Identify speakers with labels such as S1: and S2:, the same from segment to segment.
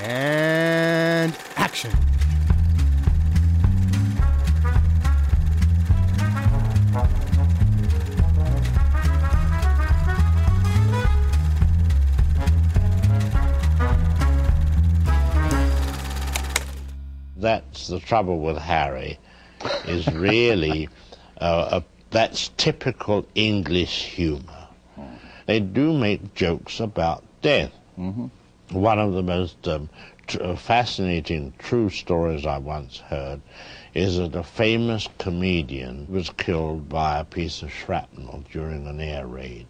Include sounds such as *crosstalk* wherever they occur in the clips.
S1: And action.
S2: That's the trouble with Harry, is really *laughs* uh, a, that's typical English humour. They do make jokes about death. One of the most um, tr- fascinating true stories I once heard is that a famous comedian was killed by a piece of shrapnel during an air raid.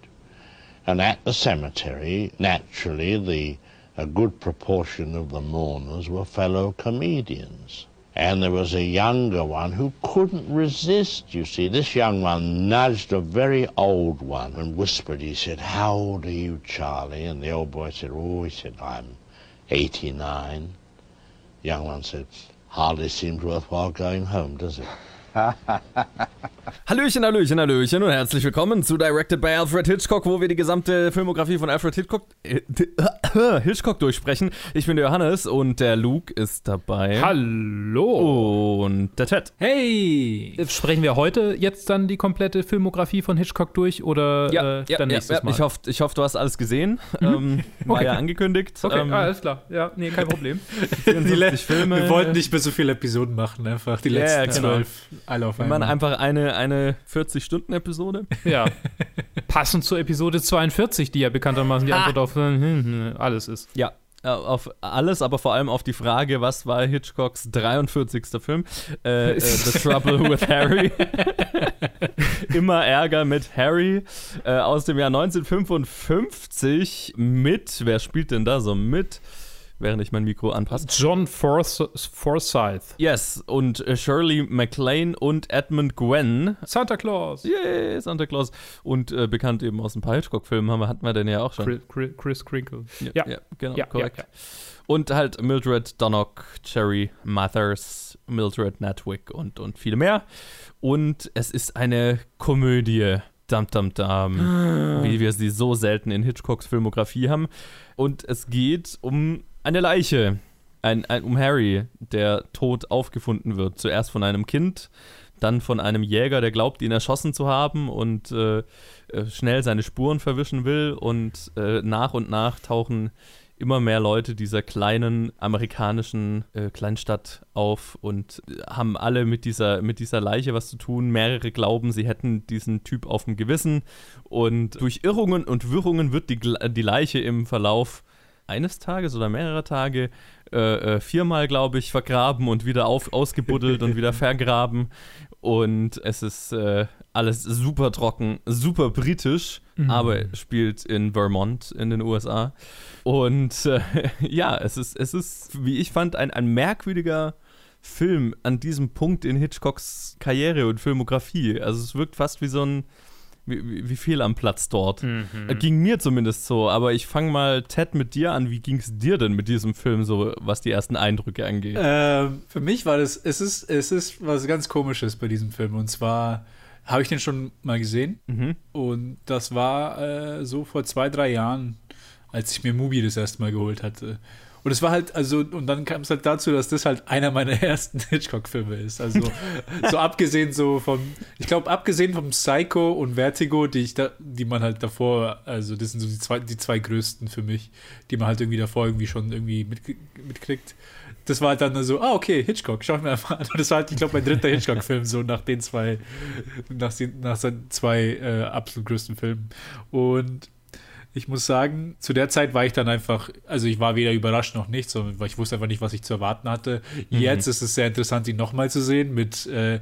S2: And at the cemetery, naturally, the a good proportion of the mourners were fellow comedians. And there was a younger one who couldn't resist, you see. This young one nudged a very old one and whispered, he said, How old are you, Charlie? And the old boy said, Oh, he said, I'm 89. The young one said, Hardly seems worthwhile going home, does it? *laughs*
S3: Hallöchen, Hallöchen, Hallöchen und herzlich willkommen zu Directed by Alfred Hitchcock, wo wir die gesamte Filmografie von Alfred Hitchcock, äh, Hitchcock durchsprechen. Ich bin der Johannes und der Luke ist dabei.
S4: Hallo.
S3: Und der Ted.
S4: Hey. Sprechen wir heute jetzt dann die komplette Filmografie von Hitchcock durch oder äh, dann nächstes Mal?
S3: Ich hoffe, ich hoff, du hast alles gesehen. Ähm, war
S4: Okay.
S3: ja angekündigt.
S4: okay,
S3: ähm,
S4: alles klar. Ja, nee, kein Problem. *laughs*
S3: 54 Filme.
S5: Wir wollten nicht mehr so viele Episoden machen, einfach die
S3: Ja,
S5: letzten
S3: ja, genau.
S5: zwölf alle auf einmal.
S3: einfach eine, eine 40-Stunden-Episode.
S4: ja. *laughs* Passend zur Episode 42, die ja bekanntermaßen die Antwort auf äh, alles ist.
S3: Ja, äh, auf alles, aber vor allem auf die Frage, was war Hitchcocks 43. Film? Äh, äh, *laughs* The Trouble with Harry. *laughs* Immer Ärger mit Harry äh, aus dem Jahr 1955 mit, wer spielt denn da so mit, während ich mein Mikro anpasse?
S4: John Forsyth.
S3: Yes, und äh, Shirley MacLaine und Edmund Gwen.
S4: Santa Claus.
S3: Yay, Santa Claus. Und äh, bekannt eben aus ein paar Hitchcock-Filmen, haben wir- hatten wir den ja auch schon.
S4: Chris, Chris, Crinkle.
S3: Ja, ja genau,
S4: Ja,
S3: korrekt.
S4: ja, ja.
S3: Und halt Mildred Donnock, Cherry Mathers, Mildred Natwick und, und viele mehr. Und es ist eine Komödie. Dum, dum, dum. Wie wir sie so selten in Hitchcocks Filmografie haben. Und es geht um eine Leiche. Ein, ein, um Harry, der tot aufgefunden wird. Zuerst von einem Kind, dann von einem Jäger, der glaubt, ihn erschossen zu haben und äh, äh, schnell seine Spuren verwischen will. Und äh, nach und nach tauchen immer mehr Leute dieser kleinen amerikanischen äh, Kleinstadt auf und äh, haben alle mit dieser, mit dieser Leiche was zu tun. Mehrere glauben, sie hätten diesen Typ auf dem Gewissen. Und durch Irrungen und Wirrungen wird die, die Leiche im Verlauf eines Tages oder mehrerer Tage äh, äh, viermal, glaube ich, vergraben und wieder auf, ausgebuddelt und wieder *laughs* vergraben. Und es ist äh, alles super trocken, super britisch, aber spielt in Vermont in den USA. Und äh, *laughs* ja, es ist, es ist, wie ich fand, ein, ein merkwürdiger Film an diesem Punkt in Hitchcocks Karriere und Filmografie. Also es wirkt fast wie so ein, wie, wie fehl am Platz dort. Äh, Ging mir zumindest so, aber ich fange mal, Ted, mit dir an. Wie ging es dir denn mit diesem Film so, was die ersten Eindrücke angeht?
S5: Ähm, für mich war das, es ist, es ist was ganz Komisches bei diesem Film. Und zwar habe ich den schon mal gesehen.
S3: Mhm.
S5: Und das war äh, so vor zwei, drei Jahren, als ich mir Mubi das erste Mal geholt hatte. Und es war halt, also, und dann kam es halt dazu, dass das halt einer meiner *laughs* ersten Hitchcock-Filme ist. Also, so abgesehen so vom, ich glaube, abgesehen vom Psycho und Vertigo, die ich da, die man halt davor, also das sind so die zwei, die zwei größten für mich, die man halt irgendwie davor irgendwie schon irgendwie mit, mitkriegt. Das war halt dann so, ah, okay, Hitchcock, schau ich mir einfach an. Das war halt, ich glaube, mein dritter Hitchcock-Film, so nach den zwei, nach, nach seinen zwei äh, absolut größten Filmen. Und ich muss sagen, zu der Zeit war ich dann einfach, also ich war weder überrascht noch nicht, sondern weil ich wusste einfach nicht, was ich zu erwarten hatte. Jetzt ist es sehr interessant, ihn nochmal zu sehen mit, äh,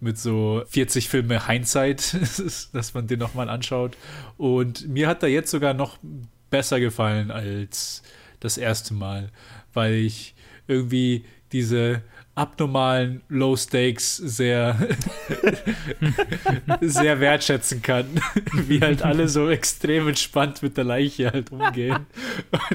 S5: mit so 40 Filme Hindsight, *laughs* dass man den nochmal anschaut. Und mir hat er jetzt sogar noch besser gefallen als das erste Mal, weil ich irgendwie diese abnormalen Low Stakes sehr *laughs* sehr wertschätzen kann, *laughs* wie halt alle so extrem entspannt mit der Leiche halt umgehen. *laughs*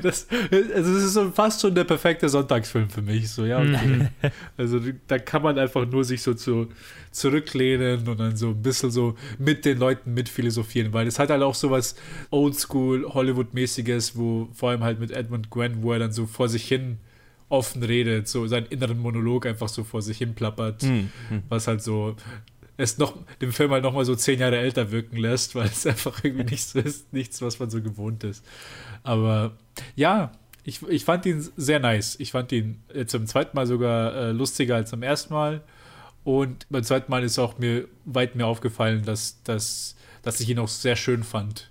S5: Das, also das ist so fast schon der perfekte Sonntagsfilm für mich. So, ja, okay. Also da kann man einfach nur sich so zu, zurücklehnen und dann so ein bisschen so mit den Leuten mitphilosophieren, weil es hat halt auch so was Oldschool Hollywood-mäßiges, wo vor allem halt mit Edmund Gwen, wo er dann so vor sich hin offen redet, so seinen inneren Monolog einfach so vor sich hin plappert, mhm. was halt so es noch den Film halt nochmal so zehn Jahre älter wirken lässt, *laughs* weil es einfach irgendwie nichts ist, nichts, was man so gewohnt ist. Aber ja, ich, ich fand ihn sehr nice. Ich fand ihn jetzt zum zweiten Mal sogar äh, lustiger als zum ersten Mal. Und beim zweiten Mal ist auch mir weit mehr aufgefallen, dass, dass, dass ich ihn auch sehr schön fand,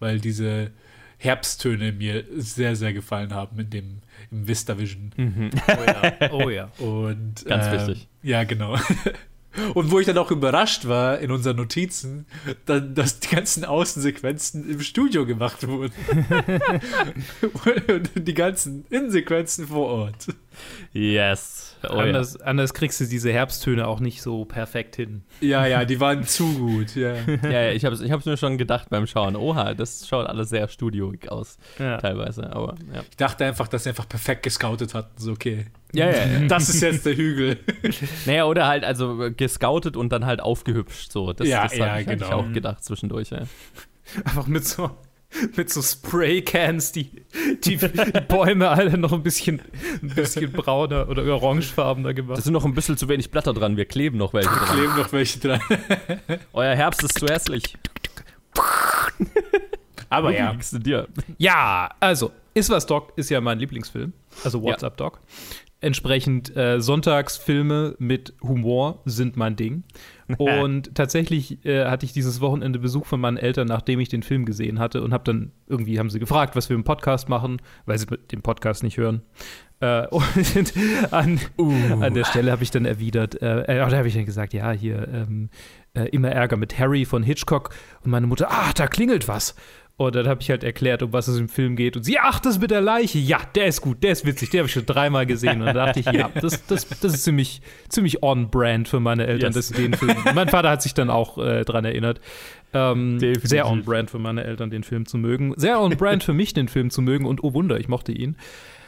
S5: weil diese Herbsttöne mir sehr, sehr gefallen haben in dem im Vista Vision. Mhm.
S4: Oh ja. Oh ja. *laughs*
S5: Und,
S3: Ganz äh, wichtig.
S5: Ja, genau. *laughs* Und wo ich dann auch überrascht war in unseren Notizen, dann, dass die ganzen Außensequenzen im Studio gemacht wurden. *laughs* Und die ganzen Innensequenzen vor Ort.
S3: Yes.
S4: Oh, anders, ja. anders, kriegst du diese Herbsttöne auch nicht so perfekt hin.
S5: Ja, ja, die waren zu gut. Ja, *laughs*
S3: ja, ja ich habe es ich mir schon gedacht beim Schauen. Oha, das schaut alles sehr studioig aus, ja. teilweise. Aber, ja.
S5: Ich dachte einfach, dass sie einfach perfekt gescoutet hatten. So, okay.
S3: Ja, ja,
S5: Das ist jetzt der Hügel. *laughs*
S3: naja, oder halt also gescoutet und dann halt aufgehübscht. So. Das,
S5: ja,
S3: das
S5: ja, genau.
S3: ich auch gedacht zwischendurch. Ja.
S4: Einfach mit so *laughs* mit so Spraycans die, die, die, Bäume alle noch ein bisschen, ein bisschen brauner oder orangefarbener gemacht.
S3: Da sind noch ein bisschen zu wenig Blätter dran. Wir kleben noch welche
S5: dran. Wir kleben noch welche dran. *laughs*
S3: Euer Herbst ist zu hässlich.
S4: Aber ja. Ja, also, Ist was Doc ist ja mein Lieblingsfilm. Also What's ja. Up Doc. Entsprechend äh, Sonntagsfilme mit Humor sind mein Ding. *laughs* Und tatsächlich äh, hatte ich dieses Wochenende Besuch von meinen Eltern, nachdem ich den Film gesehen hatte und habe dann irgendwie haben sie gefragt, was wir im Podcast machen, weil sie den Podcast nicht hören. Äh, *laughs* und an, uh. an, der Stelle habe ich dann erwidert, äh, äh da habe ich dann gesagt, ja, hier ähm, äh, immer Ärger mit Harry von Hitchcock und meine Mutter, ah, da klingelt was. Und dann habe ich halt erklärt, um was es im Film geht. Und sie, ach, das mit der Leiche. Ja, der ist gut, der ist witzig, den habe ich schon dreimal gesehen. Und dann dachte ich, ja, *laughs* das, das, das ist ziemlich, ziemlich on-brand für meine Eltern, yes. dass sie den Film. *laughs* mein Vater hat sich dann auch äh, dran erinnert. Ähm, sehr on-brand für meine Eltern, den Film zu mögen. Sehr on-brand für mich, den Film zu mögen. Und oh Wunder, ich mochte ihn.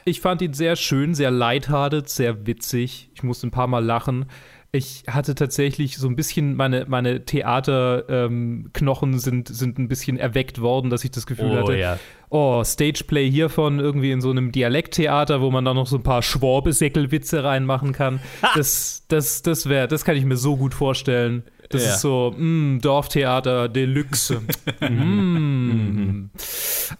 S4: Ich fand ihn sehr schön, sehr lighthearted, sehr witzig. Ich musste ein paar Mal lachen ich hatte tatsächlich so ein bisschen meine, meine Theaterknochen ähm, sind, sind ein bisschen erweckt worden, dass ich das Gefühl
S3: oh,
S4: hatte,
S3: ja.
S4: oh, Stageplay hiervon irgendwie in so einem Dialekttheater, wo man da noch so ein paar Schworbesäckelwitze reinmachen kann. *laughs* das, das, das wäre, das kann ich mir so gut vorstellen. Das ja. ist so, mm, Dorftheater Deluxe. *laughs* mm.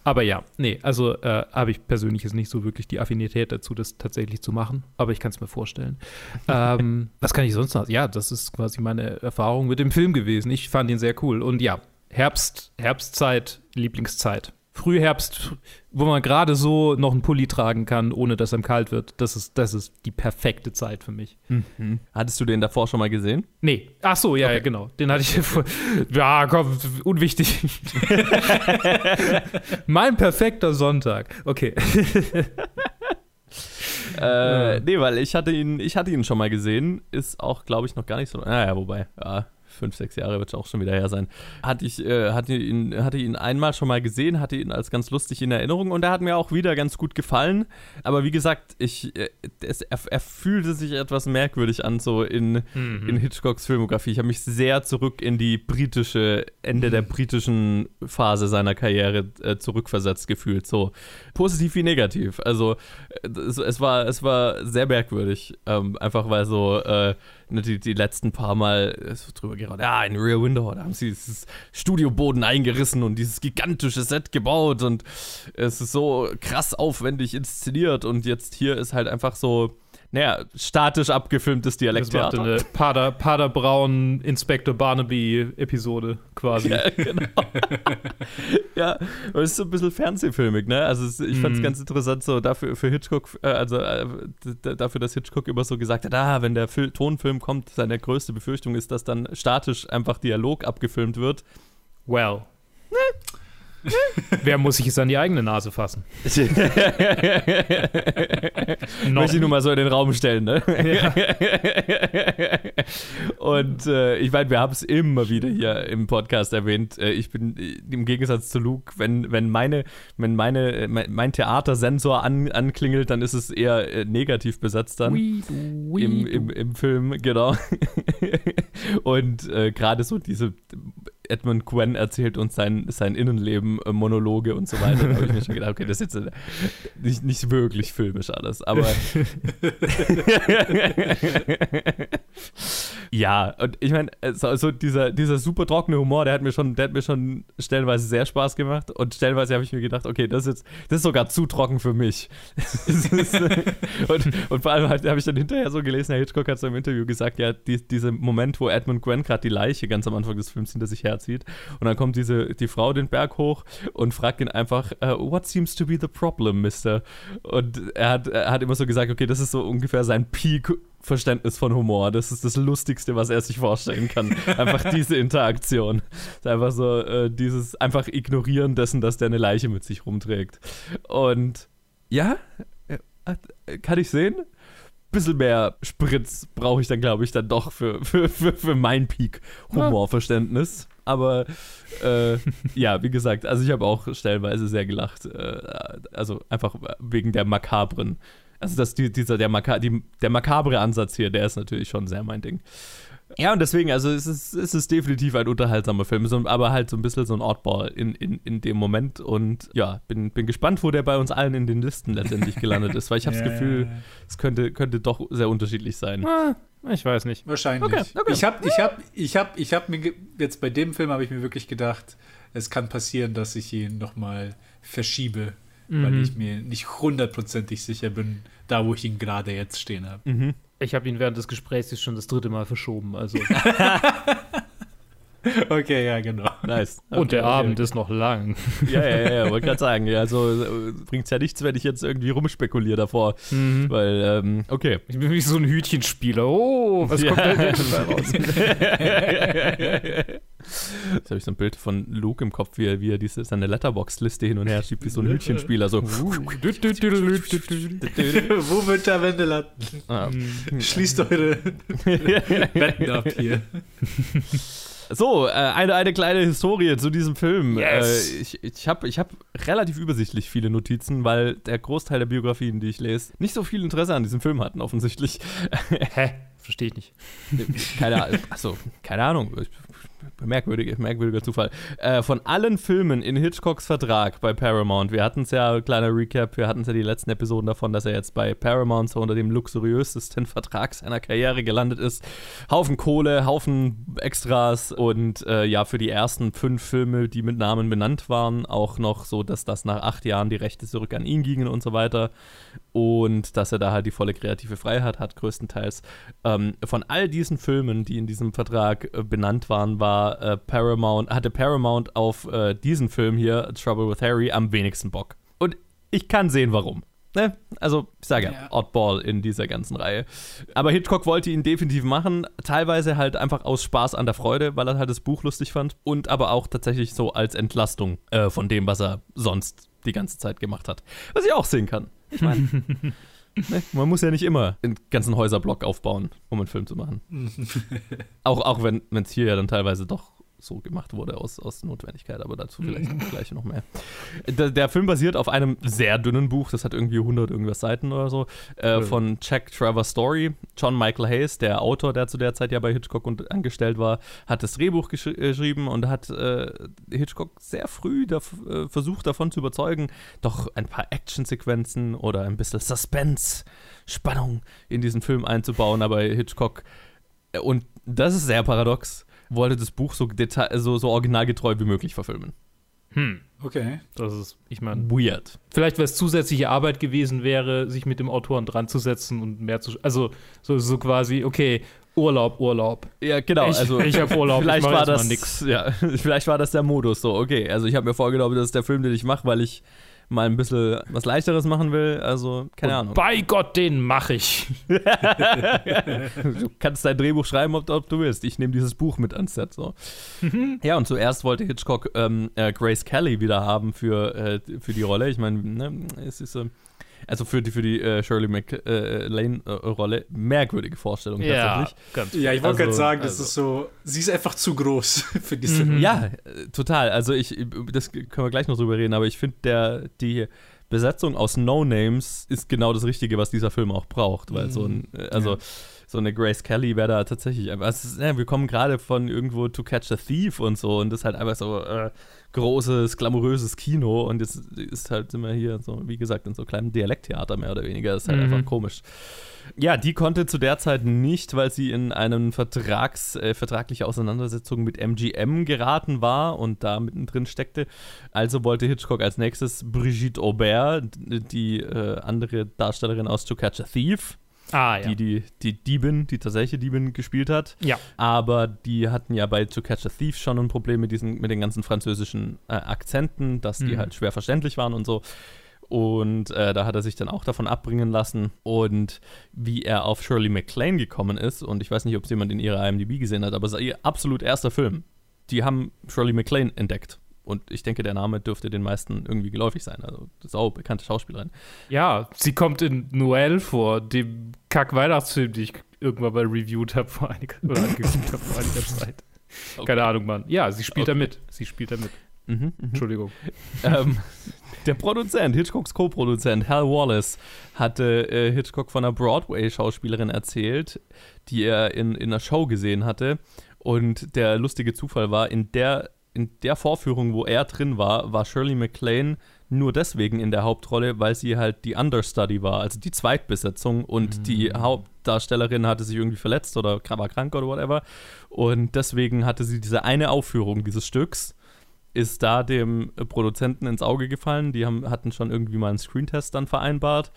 S4: Aber ja, nee, also äh, habe ich persönlich jetzt nicht so wirklich die Affinität dazu, das tatsächlich zu machen. Aber ich kann es mir vorstellen. *laughs* ähm, was kann ich sonst noch? Ja, das ist quasi meine Erfahrung mit dem Film gewesen. Ich fand ihn sehr cool. Und ja, Herbst, Herbstzeit, Lieblingszeit. Frühherbst, wo man gerade so noch einen Pulli tragen kann, ohne dass einem kalt wird. Das ist, das ist die perfekte Zeit für mich.
S3: Mhm. Hattest du den davor schon mal gesehen?
S4: Nee. Ach so, ja, okay. ja genau. Den hatte ich vor. Ja, komm, unwichtig. *laughs* mein perfekter Sonntag. Okay. *laughs*
S3: äh, nee, weil ich hatte ihn, ich hatte ihn schon mal gesehen. Ist auch, glaube ich, noch gar nicht so. Naja, wobei, ja, fünf, sechs Jahre wird auch schon wieder her sein. Hatte ich, äh, hatte ihn, hatte ihn einmal schon mal gesehen, hatte ihn als ganz lustig in Erinnerung und er hat mir auch wieder ganz gut gefallen. Aber wie gesagt, ich, äh, es, er, er, fühlte sich etwas merkwürdig an, so in, mhm. in Hitchcocks Filmografie. Ich habe mich sehr zurück in die britische, Ende mhm. der britischen Phase seiner Karriere äh, zurückversetzt gefühlt. So positiv wie negativ. Also es, es war, es war sehr merkwürdig. Ähm, einfach weil so äh, die, die letzten paar Mal so drüber geraten. Ja, in Rear Window, da haben sie dieses Studioboden eingerissen und dieses gigantische Set gebaut und es ist so krass aufwendig inszeniert und jetzt hier ist halt einfach so naja, statisch abgefilmtes Dialekttheater. Das
S4: eine Pader, Paderbraun Inspector Barnaby-Episode quasi.
S3: Ja, genau. *laughs* ja, aber es ist so ein bisschen fernsehfilmig, ne? Also es, ich fand es mm. ganz interessant, so dafür für Hitchcock, äh, also äh, dafür, dass Hitchcock immer so gesagt hat, ah, wenn der Fil Tonfilm kommt, seine größte Befürchtung ist, dass dann statisch einfach Dialog abgefilmt wird.
S4: Well. *laughs* Wer muss sich es an die eigene Nase fassen? *laughs*
S3: Möchte ich nur mal so in den Raum stellen, ne? Ja. Und äh, ich meine, wir haben es immer wieder hier im Podcast erwähnt. Äh, ich bin äh, im Gegensatz zu Luke, wenn, wenn meine, wenn meine, äh, mein, Theatersensor an, anklingelt, dann ist es eher äh, negativ besetzt dann. Wee, wee, Im, im, Im Film, genau. *laughs* Und äh, gerade so diese Edmund Gwen erzählt uns sein, sein Innenleben, äh, Monologe und so weiter. Da habe ich mir schon gedacht, okay, das ist jetzt äh, nicht, nicht wirklich filmisch alles, aber *laughs* ja, und ich meine, so, so, dieser, dieser super trockene Humor, der hat mir schon, der hat mir schon stellenweise sehr Spaß gemacht und stellenweise habe ich mir gedacht, okay, das ist jetzt, das ist sogar zu trocken für mich. *laughs* und, und vor allem habe ich dann hinterher so gelesen, Herr Hitchcock hat so im Interview gesagt, ja, die, dieser Moment, wo Edmund Gwen gerade die Leiche ganz am Anfang des Films hinter sich herzieht und dann kommt diese, die Frau den Berg hoch und fragt ihn einfach, uh, what seems to be the problem, Mister? Und er hat, er hat immer so gesagt, okay, das ist so ungefähr sein Peak Verständnis von Humor. Das ist das Lustigste, was er sich vorstellen kann. Einfach *laughs* diese Interaktion. Ist einfach so, äh, dieses einfach Ignorieren dessen, dass der eine Leiche mit sich rumträgt. Und ja, äh, kann ich sehen. Bisschen mehr Spritz brauche ich dann, glaube ich, dann doch für, für, für, für mein Peak-Humorverständnis. Aber äh, ja, wie gesagt, also ich habe auch stellenweise sehr gelacht. Äh, also einfach wegen der makabren also das, die, dieser, der, Maka die, der makabre Ansatz hier, der ist natürlich schon sehr mein Ding. Ja, und deswegen, also es ist, es ist definitiv ein unterhaltsamer Film, so, aber halt so ein bisschen so ein Oddball in, in, in dem Moment. Und ja, bin, bin gespannt, wo der bei uns allen in den Listen letztendlich gelandet ist, weil ich habe das Gefühl, es könnte, könnte doch sehr unterschiedlich sein.
S4: Ah, ich weiß nicht.
S5: Wahrscheinlich. Okay, okay. Ich habe ich hab, ich hab, ich hab mir, jetzt bei dem Film habe ich mir wirklich gedacht, es kann passieren, dass ich ihn nochmal verschiebe mhm. weil ich mir nicht hundertprozentig sicher bin, da wo ich ihn gerade jetzt stehen habe.
S4: Mhm. Ich habe ihn während des Gesprächs schon das dritte Mal verschoben, also. *laughs* *laughs* *laughs*
S5: Okay, ja, genau.
S4: Nice. Okay, Und der okay, Abend okay. ist noch lang.
S3: Ja, ja, ja, wollte gerade sagen. Also bringt es ja nichts, wenn ich jetzt irgendwie rumspekuliere davor. Mhm. Weil, ähm, okay.
S4: Ich bin wie so ein Hütchenspieler. Oh, was kommt ja. denn jetzt raus? *laughs*
S3: Jetzt habe ich so ein Bild von Luke im Kopf, wie er, wie er diese, seine Letterbox-Liste hin und her schiebt, wie so ein Hütchenspieler. So. *laughs* Wo
S5: wird der Wände landen? Ah. Schließt eure Wetten ab hier.
S3: So, äh, eine, eine kleine Historie zu diesem Film. Yes. Äh, ich ich habe ich hab relativ übersichtlich viele Notizen, weil der Großteil der Biografien, die ich lese, nicht so viel Interesse an diesem Film hatten, offensichtlich.
S4: Hä? Verstehe ich nicht.
S3: Keine Ahnung. Achso, keine Ahnung. Merkwürdiger, merkwürdiger Zufall. Äh, von allen Filmen in Hitchcocks Vertrag bei Paramount, wir hatten es ja, kleiner Recap, wir hatten es ja die letzten Episoden davon, dass er jetzt bei Paramount so unter dem luxuriösesten Vertrag seiner Karriere gelandet ist. Haufen Kohle, Haufen Extras und äh, ja, für die ersten fünf Filme, die mit Namen benannt waren, auch noch so, dass das nach acht Jahren die Rechte zurück an ihn gingen und so weiter. Und dass er da halt die volle kreative Freiheit hat, größtenteils. Ähm, von all diesen Filmen, die in diesem Vertrag äh, benannt waren, war äh, Paramount, hatte Paramount auf äh, diesen Film hier, Trouble with Harry, am wenigsten Bock. Und ich kann sehen, warum. Ne? Also, ich sage ja, ja, Oddball in dieser ganzen Reihe. Aber Hitchcock wollte ihn definitiv machen, teilweise halt einfach aus Spaß an der Freude, weil er halt das Buch lustig fand und aber auch tatsächlich so als Entlastung äh, von dem, was er sonst die ganze Zeit gemacht hat. Was ich auch sehen kann. Ich meine, *laughs* Ne? Man muss ja nicht immer den ganzen Häuserblock aufbauen, um einen Film zu machen. *laughs* auch auch wenn es hier ja dann teilweise doch so gemacht wurde aus, aus Notwendigkeit, aber dazu vielleicht gleich noch mehr. Der, der, Film basiert auf einem sehr dünnen Buch, das hat irgendwie 100 irgendwas Seiten oder so, äh, von Jack Trevor Story. John Michael Hayes, der Autor, der zu der Zeit ja bei Hitchcock und angestellt war, hat das Drehbuch gesch äh, geschrieben und hat äh, Hitchcock sehr früh da, äh, versucht davon zu überzeugen, doch ein paar Actionsequenzen oder ein bisschen Suspense, Spannung in diesen Film einzubauen, aber Hitchcock äh, und das ist sehr paradox wollte das Buch so, detail, so, so originalgetreu wie möglich verfilmen.
S4: Hm. Okay. Das ist, ich meine. Weird. Vielleicht, weil es zusätzliche Arbeit gewesen wäre, sich mit dem Autoren dran zu setzen und mehr zu. Also, so, so quasi, okay, Urlaub, Urlaub.
S3: Ja, genau.
S4: Ich,
S3: also,
S4: ich habe Urlaub.
S3: Vielleicht war das nix. Ja, *laughs* vielleicht war das der Modus. So, okay. Also ich habe mir vorgenommen, das ist der Film, den ich mache, weil ich mal ein bisschen was Leichteres machen will. Also, keine
S4: Und
S3: Ahnung.
S4: Bei Gott, den mache ich. *laughs*
S3: du kannst dein Drehbuch schreiben, ob, ob du willst. Ich nehme dieses Buch mit ans Set. So. ja, und zuerst wollte Hitchcock ähm, äh, Grace Kelly wieder haben für, äh, für die Rolle. Ich meine, ne, es ist. Äh, also für die, für die äh, Shirley MacLaine-Rolle, äh, merkwürdige Vorstellung
S5: ja,
S3: tatsächlich.
S5: Ganz ja, ich wollte also, gerade sagen, das also, ist so, sie ist einfach zu groß *laughs* für diese
S3: mhm. Ja, total. Also ich, das können wir gleich noch drüber reden, aber ich finde der, die Besetzung aus No-Names ist genau das Richtige, was dieser Film auch braucht, weil so ein, äh, also
S5: Ja.
S3: So eine Grace Kelly wäre da tatsächlich einfach, ist, ja, wir kommen gerade von irgendwo To Catch a Thief und so und das ist halt einfach so äh, großes, glamouröses Kino und jetzt ist halt, sind wir hier so, wie gesagt, in so kleinem Dialekttheater mehr oder weniger, das ist halt
S4: Mhm.
S3: einfach komisch. Ja, die konnte zu der Zeit nicht, weil sie in Vertrags, äh, vertragliche Auseinandersetzung mit MGM geraten war und da mittendrin steckte. Also wollte Hitchcock als nächstes Brigitte Aubert, die äh, andere Darstellerin aus To Catch a Thief,
S4: Ah, ja.
S3: die, die die Diebin, die tatsächliche Diebin gespielt hat.
S4: ja.
S3: Aber die hatten ja bei To Catch a Thief schon ein Problem mit, diesen, mit den ganzen französischen äh, Akzenten, dass die
S4: Mhm.
S3: halt schwer verständlich waren und so. Und äh, da hat er sich dann auch davon abbringen lassen. Und wie er auf Shirley MacLaine gekommen ist, und ich weiß nicht, ob es jemand in ihrer IMDb gesehen hat, aber es ist ihr absolut erster Film. Die haben Shirley MacLaine entdeckt. Und ich denke, der Name dürfte den meisten irgendwie geläufig sein. Also, sau bekannte Schauspielerin.
S4: Ja, sie kommt in Noel vor, dem Kack-Weihnachtsfilm, den ich irgendwann mal reviewed habe vor einiger, oder angeguckt habe vor einiger *laughs* Zeit. Keine Ahnung, Mann. Ja, sie spielt da
S3: Okay.
S4: mit. Sie spielt da mit.
S3: Mhm, mhm.
S4: Entschuldigung.
S3: ähm, der Produzent, Hitchcocks Co-Produzent, Hal Wallace, hatte äh, Hitchcock von einer Broadway-Schauspielerin erzählt, die er in, in einer Show gesehen hatte. Und der lustige Zufall war, in der, in der Vorführung, wo er drin war, war Shirley MacLaine nur deswegen in der Hauptrolle, weil sie halt die Understudy war, also die Zweitbesetzung und die Hauptdarstellerin hatte sich irgendwie verletzt oder war krank oder whatever. Und deswegen hatte sie diese eine Aufführung dieses Stücks ist da dem Produzenten ins Auge gefallen. Die haben, hatten schon irgendwie mal einen Screentest dann vereinbart.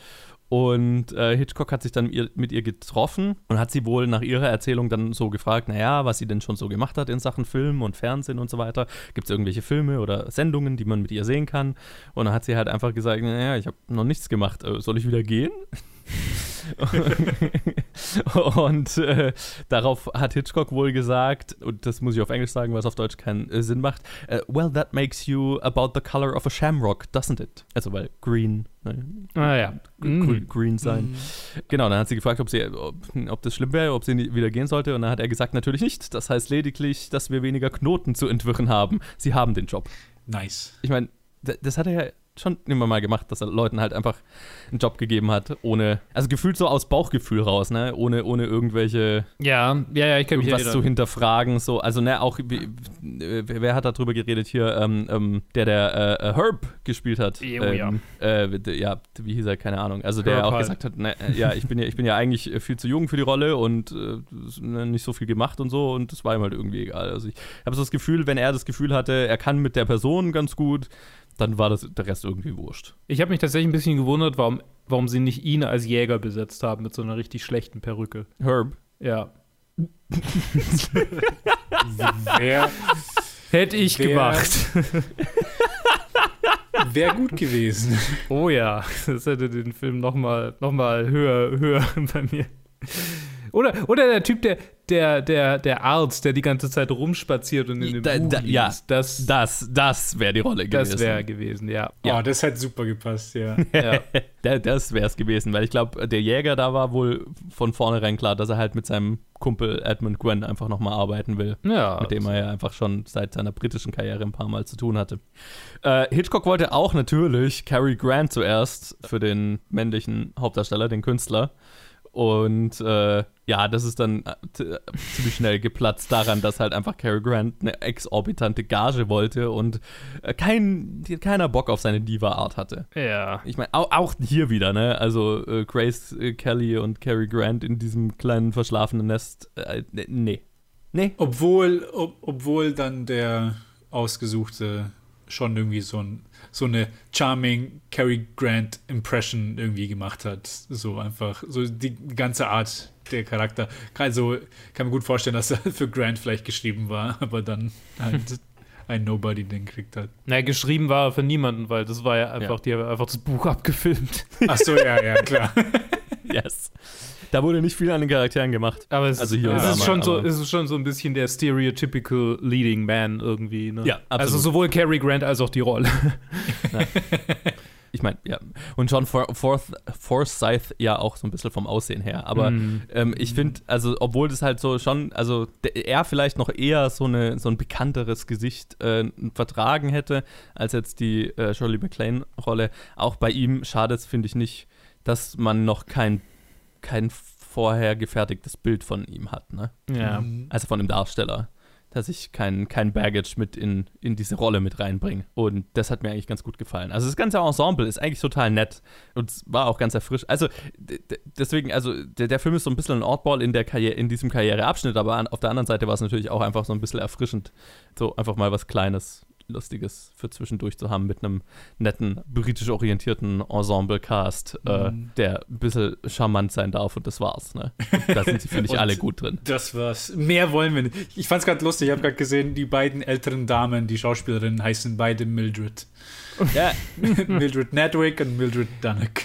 S3: Und äh, Hitchcock hat sich dann mit ihr, mit ihr getroffen und hat sie wohl nach ihrer Erzählung dann so gefragt, naja, was sie denn schon so gemacht hat in Sachen Film und Fernsehen und so weiter. Gibt es irgendwelche Filme oder Sendungen, die man mit ihr sehen kann? Und dann hat sie halt einfach gesagt, naja, ich habe noch nichts gemacht. Äh, soll ich wieder gehen? *laughs* und äh, darauf hat Hitchcock wohl gesagt, und das muss ich auf Englisch sagen, was auf Deutsch keinen äh, Sinn macht, äh, well, that makes you about the color of a shamrock, doesn't it? Also, weil green, ne,
S4: Ah ja. Mm.
S3: green sein. Genau, dann hat sie gefragt, ob, sie, ob, ob das schlimm wäre, ob sie wieder gehen sollte. Und dann hat er gesagt, natürlich nicht. Das heißt lediglich, dass wir weniger Knoten zu entwirren haben. Sie haben den Job.
S5: Nice.
S3: Ich meine, das hat er ja schon immer mal gemacht, dass er Leuten halt einfach einen Job gegeben hat, ohne, also gefühlt so aus Bauchgefühl raus, ne, ohne, ohne irgendwelche,
S4: Ja, ja, ja, ich kann mich
S3: irgendwas zu hinterfragen, so, also, ne, auch, wie, äh, wer hat darüber geredet hier, ähm, ähm, der, der äh, äh, Herb gespielt hat,
S4: Jo,
S3: ähm, äh, d- ja, wie hieß er, keine Ahnung, also der
S4: Herb
S3: auch
S4: halt.
S3: gesagt hat, ne, äh, ja, ich bin ja, ich bin ja eigentlich äh, viel zu jung für die Rolle und äh, ne, nicht so viel gemacht und so und das war ihm halt irgendwie egal, also ich habe so das Gefühl, wenn er das Gefühl hatte, er kann mit der Person ganz gut, dann war das der Rest irgendwie wurscht.
S4: Ich habe mich tatsächlich ein bisschen gewundert, warum, warum sie nicht ihn als Jäger besetzt haben mit so einer richtig schlechten Perücke.
S3: Herb.
S4: Ja. *laughs*
S5: Wäre
S4: Hätte ich
S5: Wer-
S4: gemacht. *laughs*
S5: wär gut gewesen.
S4: Oh ja, das hätte den Film noch mal, noch mal höher, höher *laughs* bei mir. Oder, oder der Typ, der, der, der, der Arzt, der die ganze Zeit rumspaziert und in dem
S3: Da-
S4: Buch
S3: da- ja,
S4: liest. das,
S3: Das, das wäre die Rolle gewesen.
S4: das wäre gewesen, ja.
S3: Ja.
S5: Oh, das hätte super gepasst, ja. *laughs*
S4: ja.
S3: Da- das wäre es gewesen, weil ich glaube, der Jäger da war wohl von vornherein klar, dass er halt mit seinem Kumpel Edmund Gwen einfach nochmal arbeiten will.
S4: ja
S3: mit dem er ja einfach schon seit seiner britischen Karriere ein paar Mal zu tun hatte. Äh, Hitchcock wollte auch natürlich Cary Grant zuerst für den männlichen Hauptdarsteller, den Künstler. Und äh, ja, das ist dann äh, t- ziemlich schnell geplatzt daran, dass halt einfach Cary Grant eine exorbitante Gage wollte und äh, kein, keiner Bock auf seine Diva-Art hatte.
S4: ja.
S3: Ich meine, auch, auch hier wieder, ne? Also äh, Grace äh, Kelly und Cary Grant in diesem kleinen verschlafenen Nest. Äh, ne- nee. Nee.
S5: Obwohl, ob, obwohl dann der Ausgesuchte schon irgendwie so, ein, so eine charming Cary Grant Impression irgendwie gemacht hat. So einfach, so die ganze Art der Charakter. Also kann mir gut vorstellen, dass er für Grant vielleicht geschrieben war, *laughs* aber dann halt *laughs* ein Nobody den gekriegt hat.
S4: Na, geschrieben war er für niemanden, weil das war ja einfach,
S3: Ja.
S4: die haben einfach das Buch abgefilmt.
S5: Ach so, ja, ja, klar. *laughs*
S3: Yes. Da wurde nicht viel an den Charakteren gemacht.
S4: Aber es,
S3: Also hier
S4: es, ist schon so, es ist schon so ein bisschen der stereotypical Leading Man irgendwie. Ne?
S3: Ja, absolut.
S4: Also sowohl Cary Grant als auch die Rolle. *laughs*
S3: Ich meine, ja. Und John For Forth Forsyth ja auch so ein bisschen vom Aussehen her. Aber
S4: Mhm.
S3: ähm, ich finde, also, obwohl das halt so schon, also der, er vielleicht noch eher so, eine, so ein bekannteres Gesicht äh, vertragen hätte, als jetzt die äh, Shirley MacLaine-Rolle. Auch bei ihm schadet es, finde ich, nicht, dass man noch kein, kein vorher gefertigtes Bild von ihm hat, ne?
S4: Ja.
S5: Mhm.
S3: Also von dem Darsteller. Dass ich kein, kein Baggage mit in, in diese Rolle mit reinbringe. Und das hat mir eigentlich ganz gut gefallen. Also das ganze Ensemble ist eigentlich total nett und es war auch ganz erfrischend. Also deswegen, also der, der Film ist so ein bisschen ein Oddball in, der Karriere, in diesem Karriereabschnitt, aber an, auf der anderen Seite war es natürlich auch einfach so ein bisschen erfrischend, so einfach mal was Kleines, Lustiges für zwischendurch zu haben mit einem netten, britisch orientierten Ensemble-Cast, äh,
S5: Mhm.
S3: der ein bisschen charmant sein darf und das war's. Ne? Da sind sie, finde ich, *laughs* alle gut drin.
S5: Das war's. Mehr wollen wir nicht. Ich fand's gerade lustig. Ich habe gerade gesehen, die beiden älteren Damen, die Schauspielerinnen, heißen beide Mildred.
S3: Ja, *laughs*
S5: Mildred Nedwick und Mildred Dunnock.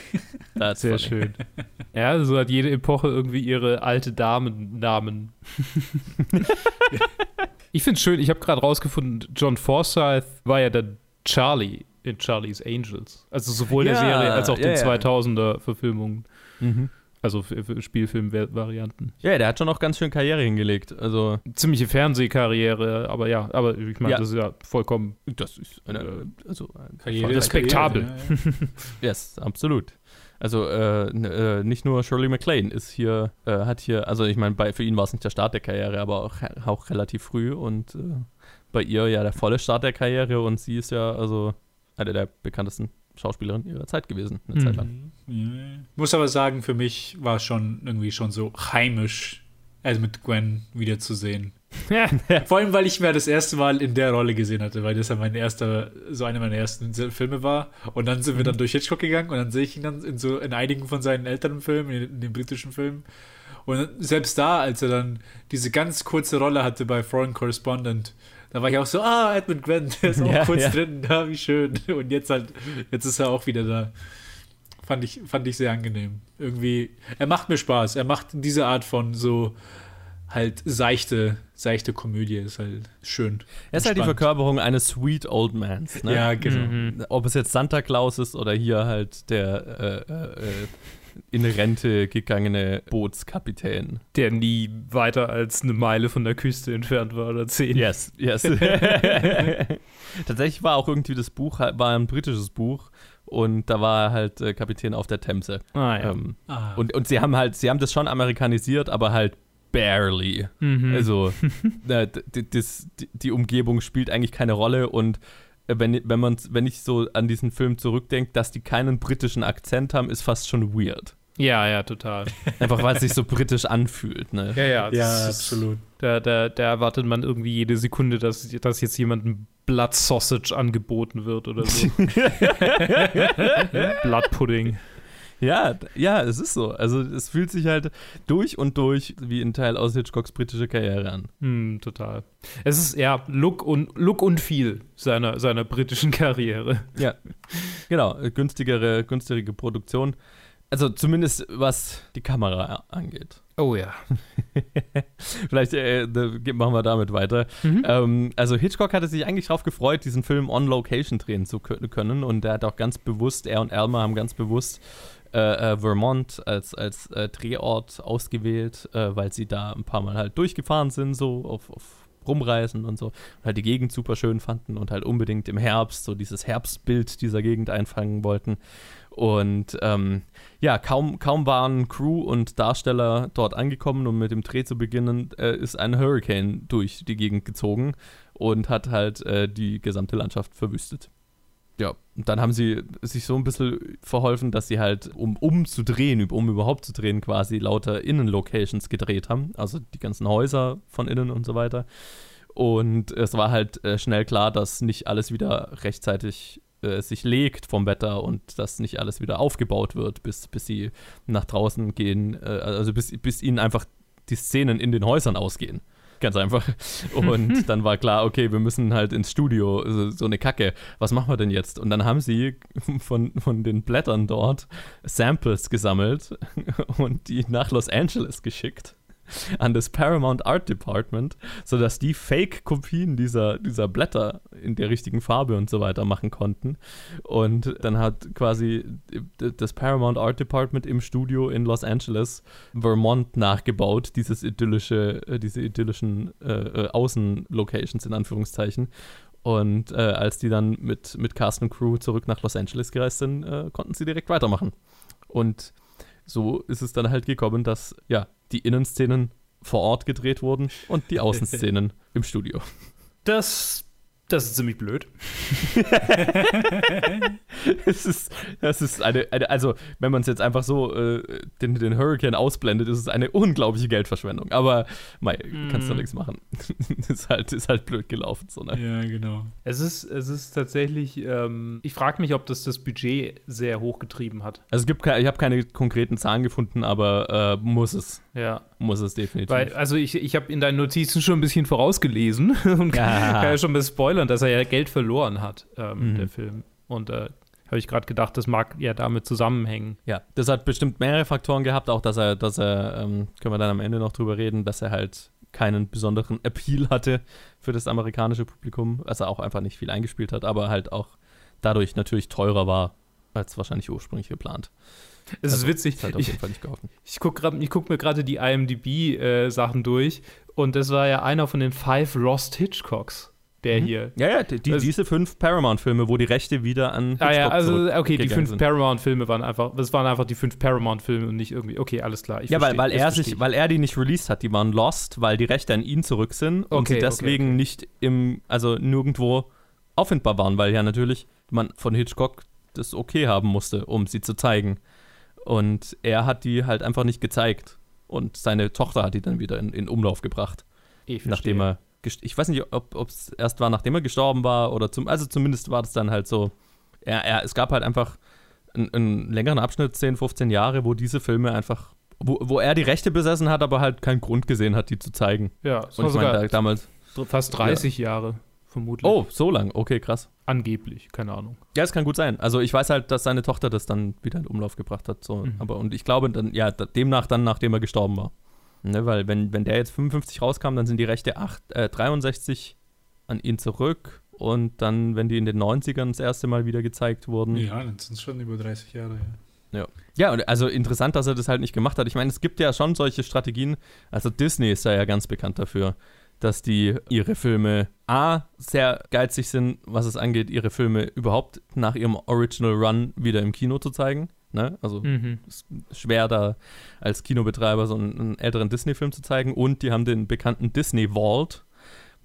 S3: That's
S4: Sehr
S3: funny.
S4: schön. *laughs* Ja, so hat jede Epoche irgendwie ihre alte Damen-Namen. *laughs* ich finde es schön, ich habe gerade rausgefunden, John Forsyth war ja der Charlie in Charlie's Angels. Also sowohl der
S3: Ja,
S4: Serie als auch
S3: ja,
S4: den
S3: ja.
S4: 2000er-Verfilmungen.
S3: Mhm.
S4: Also Spielfilm-Varianten.
S3: Ja, der hat schon auch ganz schön Karriere hingelegt. Also,
S4: Ziemliche Fernsehkarriere, aber ja, aber ich meine,
S3: Ja.
S4: das ist ja vollkommen.
S3: das ist eine,
S4: Äh,
S3: also, ein
S5: Karriere
S4: ist respektabel.
S5: Karriere, ja, ja. *laughs*
S3: yes, absolut. Also, äh, äh, nicht nur Shirley MacLaine ist hier, äh, hat hier, also ich meine, bei- für ihn war es nicht der Start der Karriere, aber auch, auch relativ früh und äh, bei ihr ja der volle Start der Karriere und sie ist ja also eine der bekanntesten Schauspielerinnen ihrer Zeit gewesen, eine
S4: Mhm.
S3: Zeit lang.
S5: Ja. Muss aber sagen, für mich war es schon irgendwie schon so heimisch, also mit Gwen wiederzusehen. *laughs* Vor allem, weil ich mir das erste Mal in der Rolle gesehen hatte, weil das ja mein erster, so einer meiner ersten Filme war. Und dann sind wir dann durch Hitchcock gegangen und dann sehe ich ihn dann in so in einigen von seinen älteren Filmen, in, in den britischen Filmen. Und selbst da, als er dann diese ganz kurze Rolle hatte bei Foreign Correspondent, da war ich auch so, ah, Edmund Gwen, der ist auch *laughs*
S3: Ja,
S5: kurz
S3: ja.
S5: drin, ja, *laughs* wie schön. Und jetzt halt, jetzt ist er auch wieder da. Fand ich, fand ich sehr angenehm. Irgendwie, er macht mir Spaß. Er macht diese Art von so halt seichte, seichte Komödie, ist halt schön.
S3: Er ist halt die
S5: Entspannt.
S3: Verkörperung eines sweet old mans. Ne?
S5: Ja, genau.
S4: Mhm.
S3: Ob es jetzt Santa Claus ist oder hier halt der äh, äh, äh, in Rente gegangene Bootskapitän.
S4: Der nie weiter als eine Meile von der Küste entfernt war oder zehn.
S3: Yes, yes. *laughs* Tatsächlich war auch irgendwie das Buch, war ein britisches Buch und da war er halt äh, Kapitän auf der Themse.
S4: Ah, ja.
S3: Ähm,
S5: Ah,
S3: und, und sie haben halt, sie haben das schon amerikanisiert, aber halt barely.
S4: Mhm.
S3: Also *laughs* äh, das, die, die Umgebung spielt eigentlich keine Rolle und äh, wenn, wenn, man, wenn ich so an diesen Film zurückdenke, dass die keinen britischen Akzent haben, ist fast schon weird.
S4: Ja, ja, total. *laughs*
S3: Einfach weil es sich so britisch anfühlt. Ne?
S4: Ja, ja,
S5: ja,
S4: ist-
S5: absolut.
S4: Da, da, da erwartet man irgendwie jede Sekunde, dass, dass jetzt jemandem Blood Sausage angeboten wird oder so. *laughs* Blood Pudding.
S3: Ja, ja, es ist so. Also es fühlt sich halt durch und durch wie ein Teil aus Hitchcocks britische Karriere an.
S4: Hm, total. Es ist ja Look und, Look und viel seiner, seiner britischen Karriere.
S3: Ja, genau. Günstigere, günstigere Produktion. Also zumindest was die Kamera angeht.
S4: Oh ja. *laughs*
S3: Vielleicht äh, machen wir damit weiter.
S4: Mhm.
S3: Ähm, also Hitchcock hatte sich eigentlich darauf gefreut, diesen Film on Location drehen zu kö- können und er hat auch ganz bewusst, er und Elmer haben ganz bewusst äh, äh, Vermont als, als äh, Drehort ausgewählt, äh, weil sie da ein paar Mal halt durchgefahren sind, so auf, auf Rumreisen und so und halt die Gegend super schön fanden und halt unbedingt im Herbst so dieses Herbstbild dieser Gegend einfangen wollten. Und ähm, ja, kaum, kaum waren Crew und Darsteller dort angekommen, um mit dem Dreh zu beginnen, äh, ist ein Hurricane durch die Gegend gezogen und hat halt äh, die gesamte Landschaft verwüstet. Ja, und dann haben sie sich so ein bisschen verholfen, dass sie halt, um, um zu drehen, um überhaupt zu drehen, quasi lauter Innenlocations gedreht haben. Also die ganzen Häuser von innen und so weiter. Und es war halt äh, schnell klar, dass nicht alles wieder rechtzeitig äh, sich legt vom Wetter und dass nicht alles wieder aufgebaut wird, bis, bis sie nach draußen gehen, äh, also bis, bis ihnen einfach die Szenen in den Häusern ausgehen. Ganz einfach. *laughs* Und dann war klar, okay, wir müssen halt ins Studio, so, so eine Kacke. Was machen wir denn jetzt? Und dann haben sie von, von den Blättern dort Samples gesammelt *laughs* und die nach Los Angeles geschickt. *laughs* an das Paramount Art Department, sodass die Fake-Kopien dieser, dieser Blätter in der richtigen Farbe und so weiter machen konnten. Und dann hat quasi das Paramount Art Department im Studio in Los Angeles, Vermont nachgebaut, dieses idyllische, äh, diese idyllischen äh, äh, Außenlocations in Anführungszeichen. Und äh, als die dann mit, mit Cast und Crew zurück nach Los Angeles gereist sind, äh, konnten sie direkt weitermachen. Und so ist es dann halt gekommen, dass ja die Innenszenen vor Ort gedreht wurden und die *laughs* Außenszenen im Studio.
S4: Das das ist ziemlich blöd. *laughs*
S3: es ist, das ist eine, eine also wenn man es jetzt einfach so äh, den, den Hurricane ausblendet, ist es eine unglaubliche Geldverschwendung. Aber mei, mm. kannst du nichts machen. *laughs* ist, halt, ist halt blöd gelaufen. So, ne?
S5: Ja, genau.
S4: Es ist, es ist tatsächlich, ähm, ich frage mich, ob das das Budget sehr hochgetrieben hat.
S3: Also es gibt, ich habe keine konkreten Zahlen gefunden, aber äh, muss es.
S4: Ja.
S3: Muss es definitiv.
S4: Weil, also ich, ich habe in deinen Notizen schon ein bisschen vorausgelesen *laughs* und ja. kann ja schon spoilern, dass er ja Geld verloren hat, ähm, mhm. der Film. Und äh, habe ich gerade gedacht, das mag ja damit zusammenhängen.
S3: Ja, das hat bestimmt mehrere Faktoren gehabt, auch dass er, dass er, ähm, können wir dann am Ende noch drüber reden, dass er halt keinen besonderen *laughs* Appeal hatte für das amerikanische Publikum, also auch einfach nicht viel eingespielt hat, aber halt auch dadurch natürlich teurer war als wahrscheinlich ursprünglich geplant.
S4: Es also, ist witzig.
S3: Halt auf jeden Fall nicht
S4: ich, ich gucke guck mir gerade die IMDb-Sachen äh, durch und das war ja einer von den Five Lost Hitchcocks. Der mhm. hier.
S3: Ja, ja, die, also, diese fünf Paramount-Filme, wo die Rechte wieder an
S4: Hitchcock Ah ja, also okay, die fünf Paramount-Filme waren einfach, das waren einfach die fünf Paramount-Filme und nicht irgendwie, okay, alles klar.
S3: ja, versteh, weil, weil er sich, weil er die nicht released hat, die waren lost, weil die Rechte an ihn zurück sind okay, und sie deswegen okay, okay. nicht im, also nirgendwo auffindbar waren, weil ja natürlich man von Hitchcock das okay haben musste, um sie zu zeigen. Und er hat die halt einfach nicht gezeigt. Und seine Tochter hat die dann wieder in, in Umlauf gebracht.
S4: Ich
S3: nachdem er, ich weiß nicht, ob es erst war, nachdem er gestorben war oder zum, also zumindest war das dann halt so. Er, er, es gab halt einfach einen, einen längeren Abschnitt, 10, 15 Jahre, wo diese Filme einfach, wo, wo er die Rechte besessen hat, aber halt keinen Grund gesehen hat, die zu zeigen.
S4: Ja,
S3: das Und ich meine, da, damals.
S4: Fast 30 ja. Jahre vermutlich.
S3: Oh, so lang, okay, krass.
S4: Angeblich, keine Ahnung.
S3: Ja, es kann gut sein. Also ich weiß halt, dass seine Tochter das dann wieder in Umlauf gebracht hat. So. Mhm. Aber und ich glaube dann, ja, demnach dann, nachdem er gestorben war. Ne, weil wenn, wenn der jetzt 55 rauskam, dann sind die Rechte 8, äh, 63 an ihn zurück. Und dann, wenn die in den 90ern das erste Mal wieder gezeigt wurden.
S5: Ja, dann sind es schon über 30 Jahre,
S3: ja. Ja. Ja, und also interessant, dass er das halt nicht gemacht hat. Ich meine, es gibt ja schon solche Strategien. Also Disney ist da ja ganz bekannt dafür, dass die ihre Filme A sehr geizig sind, was es angeht, ihre Filme überhaupt nach ihrem Original Run wieder im Kino zu zeigen. Ne? Also mhm. ist schwer da als Kinobetreiber so einen, einen älteren Disney-Film zu zeigen. Und die haben den bekannten Disney Vault,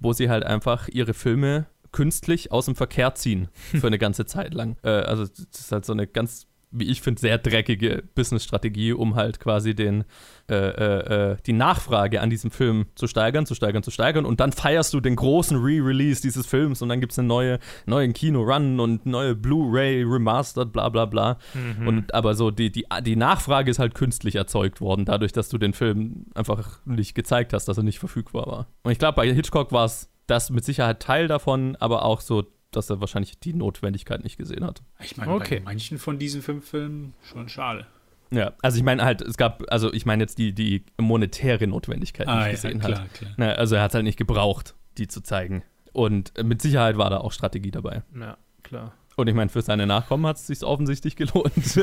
S3: wo sie halt einfach ihre Filme künstlich aus dem Verkehr ziehen für eine ganze Zeit lang. Äh, also das ist halt so eine ganz wie ich finde, sehr dreckige Business-Strategie, um halt quasi den, äh, äh, äh, die Nachfrage an diesem Film zu steigern, zu steigern, zu steigern. Und dann feierst du den großen Re-Release dieses Films und dann gibt es einen neue, neuen Kino-Run und neue Blu-ray Remastered, bla bla bla. Mhm. Und aber so, die, die, die Nachfrage ist halt künstlich erzeugt worden, dadurch, dass du den Film einfach nicht gezeigt hast, dass er nicht verfügbar war. Und ich glaube, bei Hitchcock war es das mit Sicherheit Teil davon, aber auch so dass er wahrscheinlich die Notwendigkeit nicht gesehen hat.
S5: Ich meine, okay. bei manchen von diesen fünf Filmen schon schade.
S3: Ja, also ich meine halt, es gab, also ich meine jetzt die, die monetäre Notwendigkeit, die ah, ich gesehen ja, klar, hat. Klar. Na, also er hat es halt nicht gebraucht, die zu zeigen. Und mit Sicherheit war da auch Strategie dabei.
S4: Ja, klar.
S3: Und ich meine, für seine Nachkommen hat es sich offensichtlich gelohnt. *laughs* *laughs*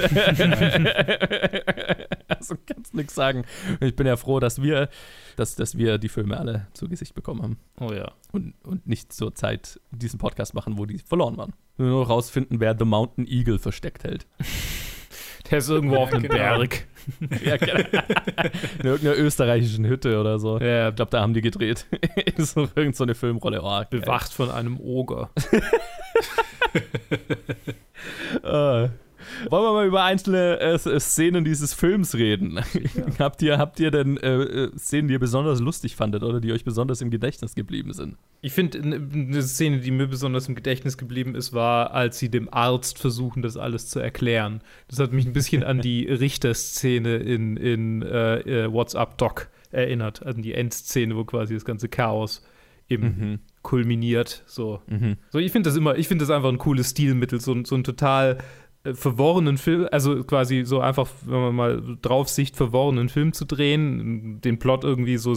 S3: also kannst nichts sagen. Ich bin ja froh, dass wir, dass, dass wir die Filme alle zu Gesicht bekommen haben.
S4: Oh ja.
S3: Und, und nicht zur Zeit diesen Podcast machen, wo die verloren waren. Nur noch rausfinden, wer The Mountain Eagle versteckt hält. *laughs*
S4: Der ist irgendwo auf dem *laughs* genau. Berg. *laughs*
S3: ja, genau. In irgendeiner österreichischen Hütte oder so. Ja, ich glaube, da haben die gedreht. so irgend so eine Filmrolle. Oh,
S4: Bewacht von einem Oger.
S3: uh. Wollen wir mal über einzelne äh, Szenen dieses Films reden? Ja. *laughs* habt, ihr, habt ihr denn äh, äh, Szenen, die ihr besonders lustig fandet oder die euch besonders im Gedächtnis geblieben sind?
S4: Ich finde, eine Szene, die mir besonders im Gedächtnis geblieben ist, war, als sie dem Arzt versuchen, das alles zu erklären. Das hat mich ein bisschen an die *laughs* Richterszene in, in äh, äh What's Up Doc erinnert, an die Endszene, wo quasi das ganze Chaos im mhm. kulminiert. So, mhm. so ich finde das immer, ich finde das einfach ein cooles Stilmittel, so, so ein total äh, verworrenen Film, also quasi so einfach, wenn man mal drauf sicht, verworrenen Film zu drehen, den Plot irgendwie so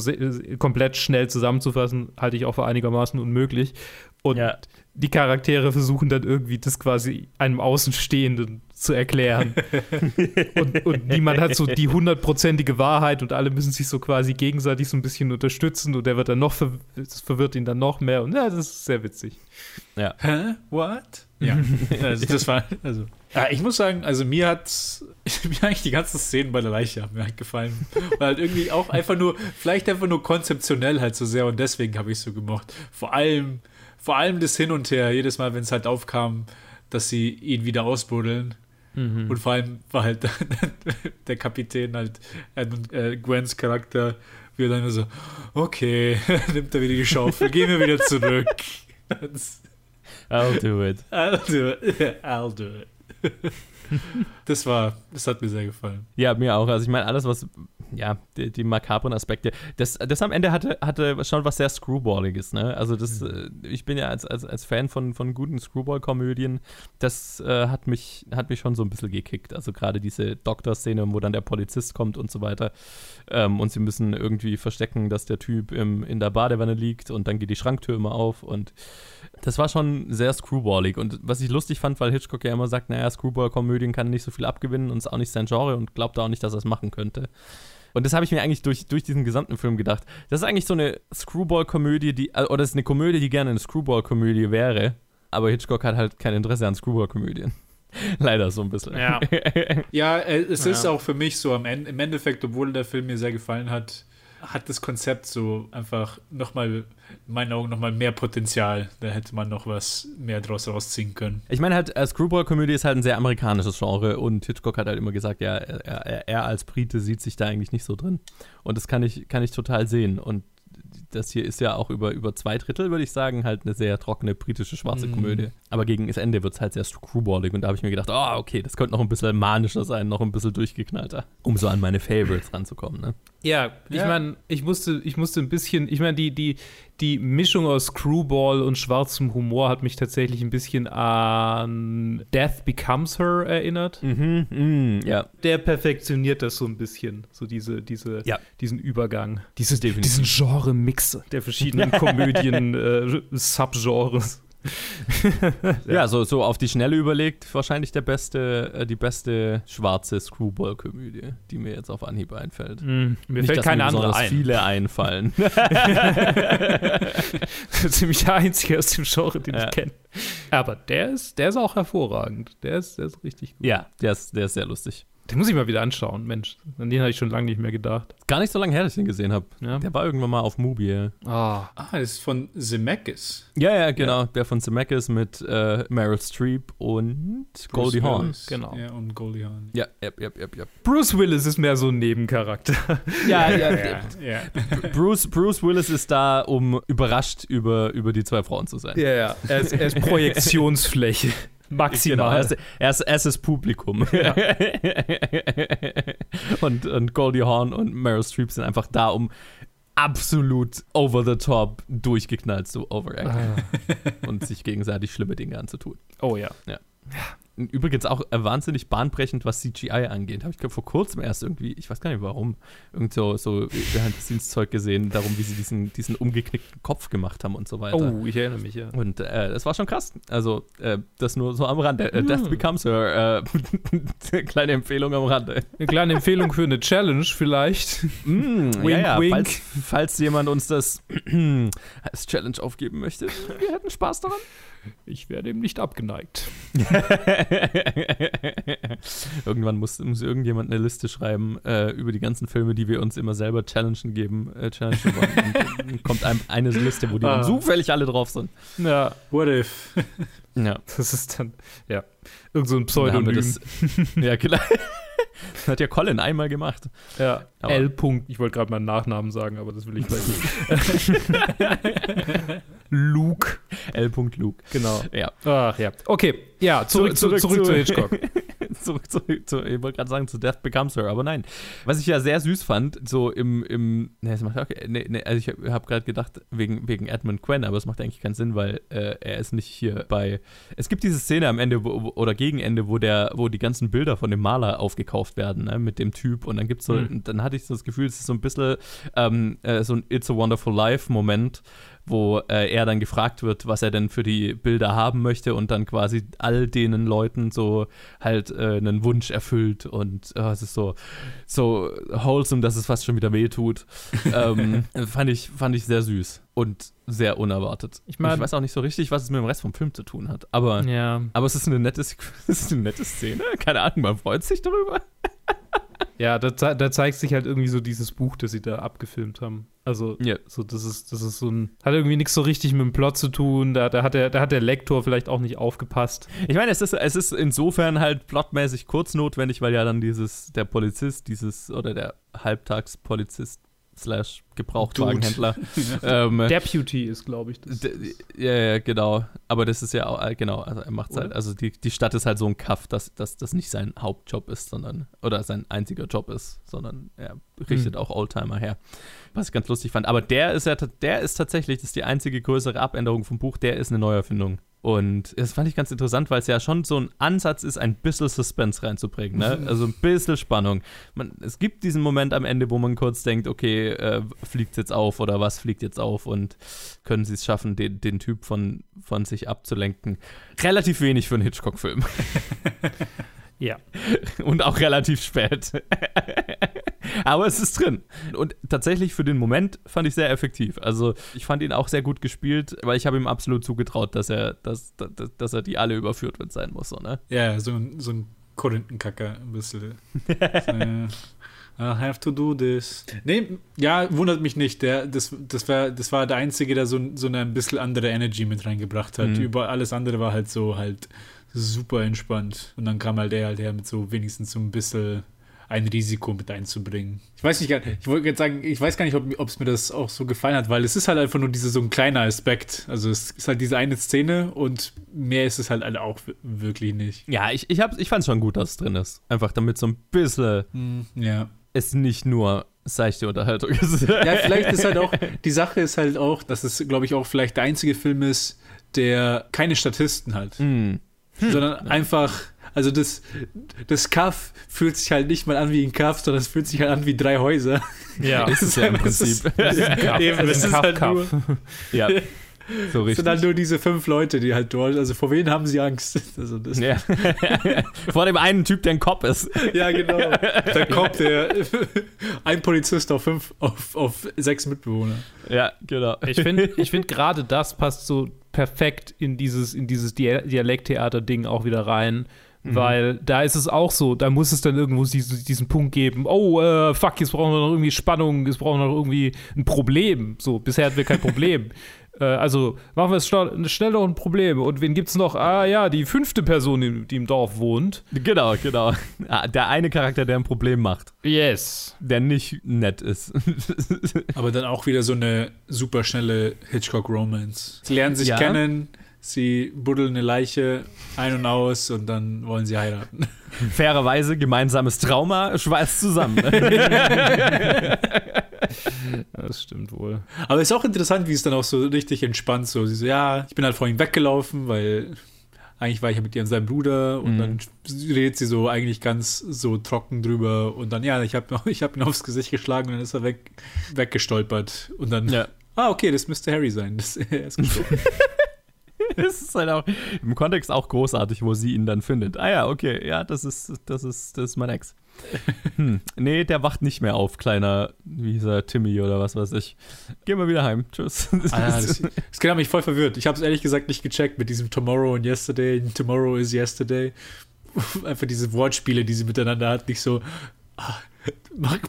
S4: komplett schnell zusammenzufassen, halte ich auch für einigermaßen unmöglich. Und ja. die Charaktere versuchen dann irgendwie das quasi einem Außenstehenden zu erklären. *laughs* und, und, niemand hat so die hundertprozentige Wahrheit und alle müssen sich so quasi gegenseitig so ein bisschen unterstützen und der wird dann noch, verw das verwirrt ihn dann noch mehr und ja, das ist sehr witzig.
S5: Ja. Hä? What? Ja, also das war, also. Ja, ich muss sagen, also mir *laughs* hat mir eigentlich die ganzen Szenen bei der Leiche haben mir halt gefallen. Weil halt irgendwie auch einfach nur, vielleicht einfach nur konzeptionell halt so sehr und deswegen habe ich es so gemocht. Vor allem, vor allem das Hin und Her, jedes Mal, wenn es halt aufkam, dass sie ihn wieder ausbuddeln. Mhm. Und vor allem war halt *laughs* der Kapitän halt äh, Gwens Charakter, wie er dann so, okay, *laughs* nimmt er wieder die Schaufel, gehen wir wieder zurück. *laughs*
S3: I'll do it.
S5: I'll do it. I'll do it. das war, das hat mir sehr gefallen.
S3: Ja, mir auch. Also ich meine, alles, was, ja, die, die makabren Aspekte, das, das am Ende hatte, hatte schon was sehr Screwballiges, ne? Also das, mhm. ich bin ja als, als, als Fan von, von guten Screwball-Komödien, das äh, hat, mich, hat mich schon so ein bisschen gekickt. Also gerade diese Doktor-Szene, wo dann der Polizist kommt und so weiter ähm, und sie müssen irgendwie verstecken, dass der Typ im, in der Badewanne liegt und dann geht die Schranktür immer auf und das war schon sehr screwballig. Und was ich lustig fand, weil Hitchcock ja immer sagt, naja, Screwball-Komödien kann nicht so viel abgewinnen und ist auch nicht sein Genre und glaubt auch nicht, dass er es machen könnte. Und das habe ich mir eigentlich durch, durch diesen gesamten Film gedacht. Das ist eigentlich so eine Screwball-Komödie, die, äh, oder das ist eine Komödie, die gerne eine Screwball-Komödie wäre. Aber Hitchcock hat halt kein Interesse an Screwball-Komödien. *laughs* Leider so ein bisschen.
S5: Ja, *laughs* ja äh, es ja. ist auch für mich so am Ende, im Endeffekt, obwohl der Film mir sehr gefallen hat, hat das Konzept so einfach nochmal, in meinen Augen, nochmal mehr Potenzial. Da hätte man noch was mehr draus rausziehen können.
S3: Ich meine halt, äh, Screwball-Komödie ist halt ein sehr amerikanisches Genre und Hitchcock hat halt immer gesagt, ja, er, er, als Brite sieht sich da eigentlich nicht so drin. Und das kann ich, kann ich total sehen. Und das hier ist ja auch über, über zwei Drittel, würde ich sagen, halt eine sehr trockene britische schwarze mm. Komödie. Aber gegen das Ende wird es halt sehr screwballig und da habe ich mir gedacht, oh, okay, das könnte noch ein bisschen manischer sein, noch ein bisschen durchgeknallter, um so an meine Favorites ranzukommen, ne?
S4: Ja, ich ja. meine, ich musste, ich musste ein bisschen, ich meine, die, die, die Mischung aus Screwball und schwarzem Humor hat mich tatsächlich ein bisschen an Death Becomes Her erinnert.
S3: Mhm, mh, ja.
S4: Der perfektioniert das so ein bisschen, so diese, diese,
S3: ja.
S4: diesen Übergang. Dieses, diesen Genre-Mix der verschiedenen *laughs* Komödien-Subgenres. *laughs*
S3: Ja, so, so auf die Schnelle überlegt, wahrscheinlich der beste, äh, die beste schwarze Screwball-Komödie, die mir jetzt auf Anhieb einfällt.
S4: Mm, mir Nicht, fällt keine andere ein.
S3: viele einfallen. *laughs*
S4: Ziemlich der einzige aus dem Genre, den ja. ich kenne. Aber der ist, der ist auch hervorragend. Der ist, der ist richtig gut.
S3: Ja, der ist, der ist sehr lustig.
S4: Den muss ich mal wieder anschauen, Mensch. An den habe ich schon lange nicht mehr gedacht.
S3: Gar nicht so lange her, dass ich den gesehen habe. Ja. Der war irgendwann mal auf Mubi. Ja.
S5: Ah. ah, das ist von Zemeckis.
S3: Ja, ja, genau. Ja. Der von Zemeckis mit äh, Meryl Streep und Bruce Goldie Hawn.
S5: Genau. Ja, und Goldie Hawn.
S3: Ja, ja, ja, ja, ja.
S4: Bruce Willis ist mehr so ein Nebencharakter. *laughs*
S3: ja, ja, *laughs* ja. ja. Bruce, Bruce Willis ist da, um überrascht über, über die zwei Frauen zu sein.
S4: Ja, ja. Er ist, er ist *laughs* Projektionsfläche. Maximal.
S3: Genau, er, ist, er, ist, das Publikum. Ja. *laughs* und, und Goldie Hawn und Meryl Streep sind einfach da, um absolut over the top durchgeknallt zu overacten ah. und sich gegenseitig schlimme Dinge anzutun.
S4: Oh ja.
S3: Ja. Übrigens auch wahnsinnig bahnbrechend, was CGI angeht. Habe ich vor kurzem erst irgendwie, ich weiß gar nicht warum, irgend so, so Behind-the-Scenes-Zeug gesehen, darum, wie sie diesen, diesen umgeknickten Kopf gemacht haben und so weiter.
S4: Oh, ich erinnere mich, ja.
S3: Und äh, das war schon krass. Also, äh, das nur so am Rande. Äh, Death hm. Becomes Her. Äh, *laughs* kleine Empfehlung am Rande.
S4: Eine kleine Empfehlung für eine Challenge vielleicht.
S3: Mm, wink, ja, ja. Wink. Falls, falls jemand uns das *clears throat* als Challenge aufgeben möchte, wir hätten Spaß daran.
S4: Ich werde ihm nicht abgeneigt. *laughs*
S3: Irgendwann muss, muss, irgendjemand eine Liste schreiben äh, über die ganzen Filme, die wir uns immer selber challengen geben, äh, challengen wollen. Und, *laughs* kommt einem eine Liste, wo die ah. zufällig alle drauf sind.
S4: Ja.
S5: What if?
S4: ja. Das ist dann, ja, irgend so ein Pseudonym. Das,
S3: ja, klar. Das hat ja Colin einmal gemacht.
S4: Ja. Aber L. -Punkt. Ich wollte gerade meinen Nachnamen sagen, aber das will ich gleich nicht. *laughs* Luke.
S3: L. Luke.
S4: Genau.
S3: Ja.
S4: Ach ja. Okay, ja, zurück, zurück, zurück, zurück zu Hitchcock. *laughs*
S3: zurück zu, zu ich wollte gerade sagen, zu Death Becomes Her, aber nein. Was ich ja sehr süß fand, so im, im ne, es macht okay, ne, ne, also ich habe hab gerade gedacht, wegen, wegen Edmund Quinn, aber es macht eigentlich keinen Sinn, weil äh, er ist nicht hier bei, es gibt diese Szene am Ende wo, oder gegen Ende, wo der, wo die ganzen Bilder von dem Maler aufgekauft werden, ne, mit dem Typ und dann gibt's so, mhm. dann hatte ich so das Gefühl, es ist so ein bisschen ähm, äh, so ein It's a Wonderful Life Moment, wo äh, er dann gefragt wird, was er denn für die Bilder haben möchte und dann quasi all denen Leuten so halt äh, einen Wunsch erfüllt und äh, es ist so, so wholesome, dass es fast schon wieder weh tut. *laughs* ähm, fand, ich, fand ich sehr süß und sehr unerwartet. Ich, mein, ich weiß auch nicht so richtig, was es mit dem Rest vom Film zu tun hat, aber, ja. aber es ist eine nette, *laughs* es ist eine nette Szene. Keine Ahnung, man freut sich darüber. *laughs*
S4: Ja, da, da, zeigt sich halt irgendwie so dieses Buch, das sie da abgefilmt haben. Also, ja. so, das ist, das ist so ein, hat irgendwie nichts so richtig mit dem Plot zu tun. Da, da, hat der, da hat der Lektor vielleicht auch nicht aufgepasst.
S3: Ich meine, es ist, es ist insofern halt plotmäßig kurz notwendig, weil ja dann dieses, der Polizist, dieses, oder der Halbtagspolizist slash Gebrauchtwagenhändler. *laughs*
S4: ähm, Deputy ist, glaube ich. Das.
S3: Ja, ja, genau. Aber das ist ja auch, äh, genau, also er macht halt, also die, die Stadt ist halt so ein Kaff, dass, dass das nicht sein Hauptjob ist, sondern, oder sein einziger Job ist, sondern er richtet hm. auch Oldtimer her. Was ich ganz lustig fand. Aber der ist ja, der ist tatsächlich, das ist die einzige größere Abänderung vom Buch, der ist eine Neuerfindung. Und das fand ich ganz interessant, weil es ja schon so ein Ansatz ist, ein bisschen Suspense reinzubringen. Ne? *laughs* Also ein bisschen Spannung. Man, es gibt diesen Moment am Ende, wo man kurz denkt, okay, äh, fliegt jetzt auf oder was fliegt jetzt auf und können sie es schaffen, den, den Typ von, von sich abzulenken. Relativ wenig für einen Hitchcock-Film. *laughs*
S4: ja.
S3: Und auch relativ spät. Aber es ist drin. Und tatsächlich für den Moment fand ich sehr effektiv. Also ich fand ihn auch sehr gut gespielt, weil ich habe ihm absolut zugetraut, dass er, dass, dass, dass er die alle überführt wird sein muss. So, ne?
S5: Ja, so, so ein Korinthenkacker ein bisschen. *laughs* I have to do this. Nee, ja, wundert mich nicht. Der, das, das, war, das war der Einzige, der so, so eine ein bisschen andere Energy mit reingebracht hat. Mhm. Über alles andere war halt so halt super entspannt. Und dann kam halt der halt her mit so wenigstens so ein bisschen ein Risiko mit einzubringen. Ich weiß nicht, ich wollte jetzt sagen, ich weiß gar nicht, ob es mir das auch so gefallen hat, weil es ist halt einfach nur diese, so ein kleiner Aspekt. Also es ist halt diese eine Szene und mehr ist es halt auch wirklich nicht.
S3: Ja, ich, ich, ich fand es schon gut, dass es drin ist. Einfach damit so ein bisschen
S5: mm, ja.
S3: Es nicht nur seichte Unterhaltung ist.
S5: Ja, vielleicht ist halt auch, die Sache ist halt auch, dass es, glaube ich, auch vielleicht der einzige Film ist, der keine Statisten hat. Mm. Hm. Sondern einfach also das, das Kaff fühlt sich halt nicht mal an wie ein Kaff, sondern es fühlt sich halt an wie drei Häuser.
S3: Ja, *laughs* das ist ja im Prinzip. Das ist,
S5: das ist, das ist halt nur,
S3: ja. *laughs* So richtig.
S5: sind halt nur diese fünf Leute, die halt dort, also vor wen haben sie Angst? *laughs* Also
S3: ja. *laughs* vor dem einen Typ, der ein Cop ist.
S5: Ja, genau. *laughs* Der Cop, der ein Polizist auf fünf, auf, auf sechs Mitbewohner.
S3: Ja, genau.
S4: Ich finde, ich find, gerade das passt so perfekt in dieses, in dieses Dialekttheater-Ding auch wieder rein. Mhm. Weil da ist es auch so, da muss es dann irgendwo diesen, diesen Punkt geben, oh, äh, fuck, jetzt brauchen wir noch irgendwie Spannung, jetzt brauchen wir noch irgendwie ein Problem. So, bisher hatten wir kein Problem. Äh, also machen wir es schnell, schnell noch ein Problem. Und wen gibt es noch? Ah ja, die fünfte Person, die, die, im Dorf wohnt.
S3: Genau, genau. Ah, der eine Charakter, der ein Problem macht.
S4: Yes.
S3: Der nicht nett ist. *laughs*
S5: Aber dann auch wieder so eine super schnelle Hitchcock-Romance. Sie lernen sich ja. kennen, sie buddeln eine Leiche ein und aus und dann wollen sie heiraten.
S3: Fairerweise, gemeinsames Trauma schweißt zusammen. *laughs*
S4: das stimmt wohl.
S5: Aber es ist auch interessant, wie es dann auch so richtig entspannt so. Sie so, ja, ich bin halt vor ihm weggelaufen, weil eigentlich war ich ja mit ihr und seinem Bruder und mhm. dann redet sie so eigentlich ganz so trocken drüber und dann, ja, ich habe *laughs* ich hab ihn aufs Gesicht geschlagen und dann ist er weg, weggestolpert und dann, ja. ah, okay, das müsste Harry sein. Das, *laughs* er ist gestorben. *laughs*
S3: es ist halt auch im Kontext auch großartig, wo sie ihn dann findet. Ah ja, okay, ja, das ist, das ist, das ist mein Ex. *laughs* Hm, nee, der wacht nicht mehr auf, kleiner, wie hieß er, Timmy oder was weiß ich. Gehen wir wieder heim. Tschüss. *laughs*
S5: Ah, das, das hat mich voll verwirrt. Ich habe es ehrlich gesagt nicht gecheckt mit diesem Tomorrow und Yesterday. Tomorrow is Yesterday. *laughs* Einfach diese Wortspiele, die sie miteinander hat, nicht so. Ah,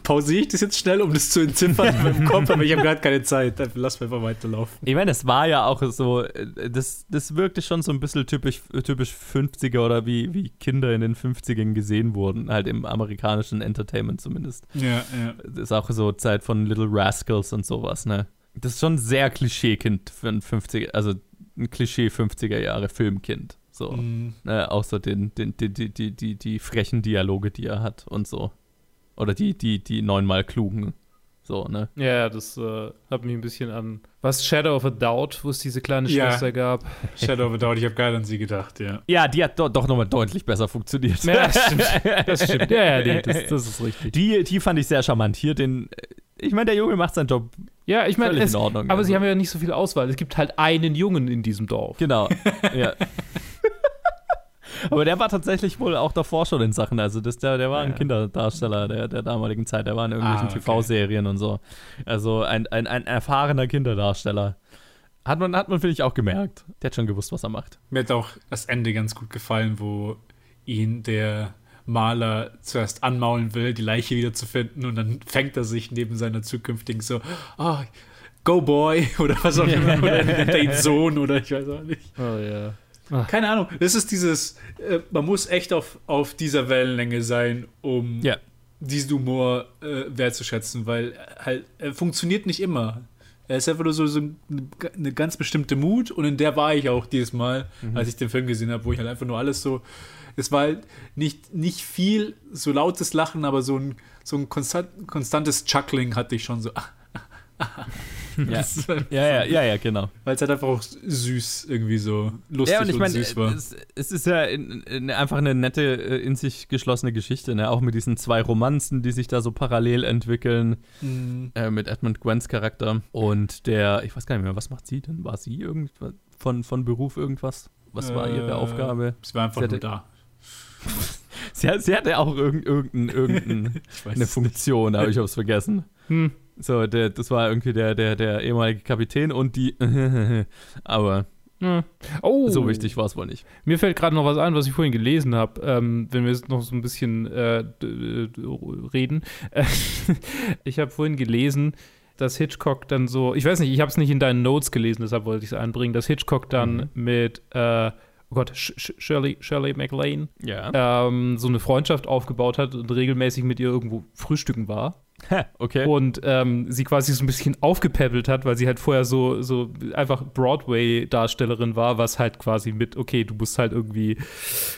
S5: pausiere ich das jetzt schnell, um das zu entziffern in meinem Kopf, aber ich habe gerade keine Zeit. Lass mir einfach weiterlaufen.
S3: Ich meine, es war ja auch so, das, das wirkte schon so ein bisschen typisch, typisch 50er oder wie, wie Kinder in den 50ern gesehen wurden, halt im amerikanischen Entertainment zumindest.
S5: Ja, ja.
S3: Das ist auch so Zeit von Little Rascals und sowas, ne? Das ist schon sehr Klischeekind für ein 50er, also ein Klischee 50er Jahre Filmkind. So.
S5: Mhm.
S3: Äh, so den, den, die, die, die, die frechen Dialoge, die er hat und so. Oder die, die, die neunmal klugen. So, ne?
S4: Ja, das äh, hat mich ein bisschen an was Shadow of a Doubt, wo es diese kleine
S5: Ja.
S4: Schwester gab. *laughs*
S5: Shadow of a Doubt, ich habe gerade an sie gedacht, ja.
S3: Ja, die hat do doch nochmal deutlich besser funktioniert.
S4: Ja, das stimmt. Das stimmt. *laughs* Ja, ja, nee, das, das ist richtig.
S3: Die, die fand ich sehr charmant. Hier den. äh, Ich meine, der Junge macht seinen Job
S4: Ja, ich meine,
S3: in Ordnung.
S4: aber
S3: also.
S4: sie haben ja nicht so viel Auswahl. Es gibt halt einen Jungen in diesem Dorf.
S3: Genau. ja. *laughs* Aber der war tatsächlich wohl auch davor schon in Sachen. Also das, der, der war ein
S4: Ja.
S3: Kinderdarsteller der, der damaligen Zeit. Der war in irgendwelchen
S5: Ah, okay.
S3: TV-Serien und so. Also ein, ein, ein erfahrener Kinderdarsteller. Hat man, hat man finde ich, auch gemerkt. Der hat schon gewusst, was er macht.
S5: Mir hat auch das Ende ganz gut gefallen, wo ihn der Maler zuerst anmaulen will, die Leiche wieder zu finden und dann fängt er sich neben seiner zukünftigen so, ah, go boy *laughs* oder was auch immer, *laughs* oder nennt er ihn Sohn oder ich weiß auch nicht.
S4: Oh ja.
S5: Keine Ahnung, das ist dieses, äh, man muss echt auf, auf dieser Wellenlänge sein, um
S3: Ja.
S5: diesen Humor äh, wertzuschätzen, weil er halt, er funktioniert nicht immer. Er ist einfach nur so, so eine, ganz bestimmte Mut und in der war ich auch dieses Mal, als ich den Film gesehen habe, wo ich halt einfach nur alles so, es war halt nicht, nicht viel so lautes Lachen, aber so ein, so ein konstant, konstantes Chuckling hatte ich schon so,
S3: Ja. ja, ja, ja, ja, genau.
S5: weil es halt einfach auch süß irgendwie so lustig
S3: Ja, und ich meine,
S5: süß war.
S3: es, es ist ja in, in einfach eine nette, äh, in sich geschlossene Geschichte, ne? Auch mit diesen zwei Romanzen, die sich da so parallel entwickeln,
S5: Mhm.
S3: äh, mit Edmund Gwens Charakter. Und der, ich weiß gar nicht mehr, was macht sie denn? War sie irgendwas von, von Beruf irgendwas? Was war ihre
S5: Äh,
S3: Aufgabe?
S5: Es war einfach
S3: Sie
S5: nur
S3: hatte-
S5: da. *laughs*
S3: Sie, sie hatte auch irgendeine irgendein, irgendein, *laughs* Funktion, aber ich hab's vergessen.
S4: Hm.
S3: So, der, das war irgendwie der, der, der ehemalige Kapitän und die. *laughs* aber
S4: Hm. Oh,
S3: so wichtig war es wohl nicht.
S4: Mir fällt gerade noch was ein, was ich vorhin gelesen habe, ähm, wenn wir jetzt noch so ein bisschen äh, d- reden. Äh, *laughs* ich habe vorhin gelesen, dass Hitchcock dann so, ich weiß nicht, ich habe es nicht in deinen Notes gelesen, deshalb wollte ich es einbringen, dass Hitchcock dann mit, äh, oh Gott, Sh Sh Shirley, Shirley MacLaine
S3: Ja.
S4: ähm, so eine Freundschaft aufgebaut hat und regelmäßig mit ihr irgendwo frühstücken war. *laughs*
S3: okay.
S4: Und ähm, sie quasi so ein bisschen aufgepäppelt hat, weil sie halt vorher so, so einfach Broadway-Darstellerin war, was halt quasi mit, okay, du musst halt irgendwie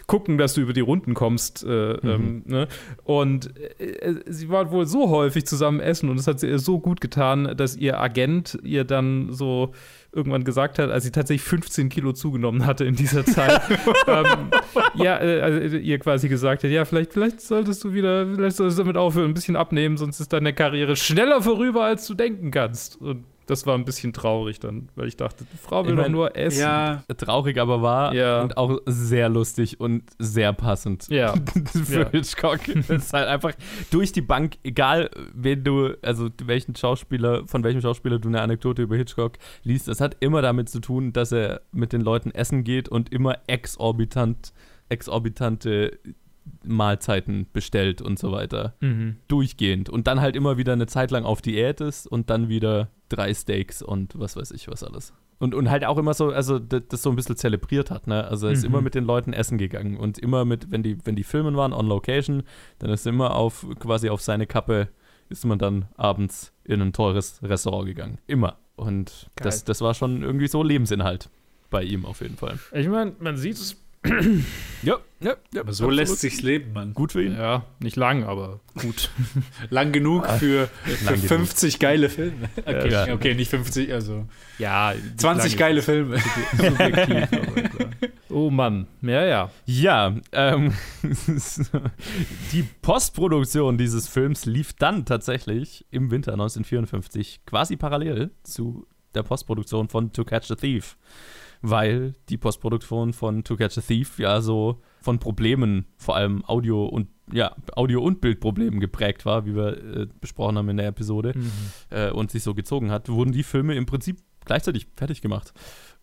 S4: gucken, dass du über die Runden kommst. Äh, ähm, ne? Und äh, sie war wohl so häufig zusammen essen und es hat ihr so gut getan, dass ihr Agent ihr dann so irgendwann gesagt hat, als sie tatsächlich 15 Kilo zugenommen hatte in dieser Zeit, *laughs* ähm, ja, äh, also ihr quasi gesagt hat, ja, vielleicht, vielleicht solltest du wieder, vielleicht solltest du damit aufhören, ein bisschen abnehmen, sonst ist deine Karriere schneller vorüber, als du denken kannst. Und das war ein bisschen traurig dann, weil ich dachte, die Frau will
S3: Ich
S4: doch
S3: mein,
S4: nur essen.
S5: Ja,
S3: Traurig aber war
S4: Ja.
S3: und auch sehr lustig und sehr passend.
S4: Ja. *laughs*
S3: Für
S4: Ja.
S3: Hitchcock. *laughs* Das ist halt einfach durch die Bank, egal wen du, also welchen Schauspieler, von welchem Schauspieler du eine Anekdote über Hitchcock liest, es hat immer damit zu tun, dass er mit den Leuten essen geht und immer exorbitant, exorbitante Mahlzeiten bestellt und so weiter.
S4: Mhm.
S3: Durchgehend. Und dann halt immer wieder eine Zeit lang auf Diät ist und dann wieder drei Steaks und was weiß ich was alles. Und, und halt auch immer so, also das, so ein bisschen zelebriert hat, ne? Also er ist
S4: Mhm.
S3: immer mit den Leuten essen gegangen und immer mit, wenn die, wenn die Filmen waren, on location, dann ist immer auf, quasi auf seine Kappe, ist man dann abends in ein teures Restaurant gegangen. Immer. Und das, das war schon irgendwie so Lebensinhalt bei ihm auf jeden Fall.
S4: Ich meine, man sieht es.
S3: Ja, ja, ja.
S5: aber so lässt sich's leben, Mann.
S3: Gut für ihn.
S4: Ja, nicht lang, aber gut. *laughs*
S5: Lang genug für, für
S3: lang genug.
S5: 50 geile Filme. Okay,
S3: Ja.
S5: okay, nicht 50, also
S4: ja,
S5: 20 geile Filme. *laughs*
S4: Oh Mann, ja, ja.
S3: Ja, ähm, *laughs* die Postproduktion dieses Films lief dann tatsächlich im Winter 1954 quasi parallel zu der Postproduktion von To Catch a Thief, weil die Postproduktion von To Catch a Thief ja so von Problemen, vor allem Audio und ja, Audio- und Bildproblemen geprägt war, wie wir äh, besprochen haben in der Episode, äh, und sich so gezogen hat, wurden die Filme im Prinzip gleichzeitig fertig gemacht.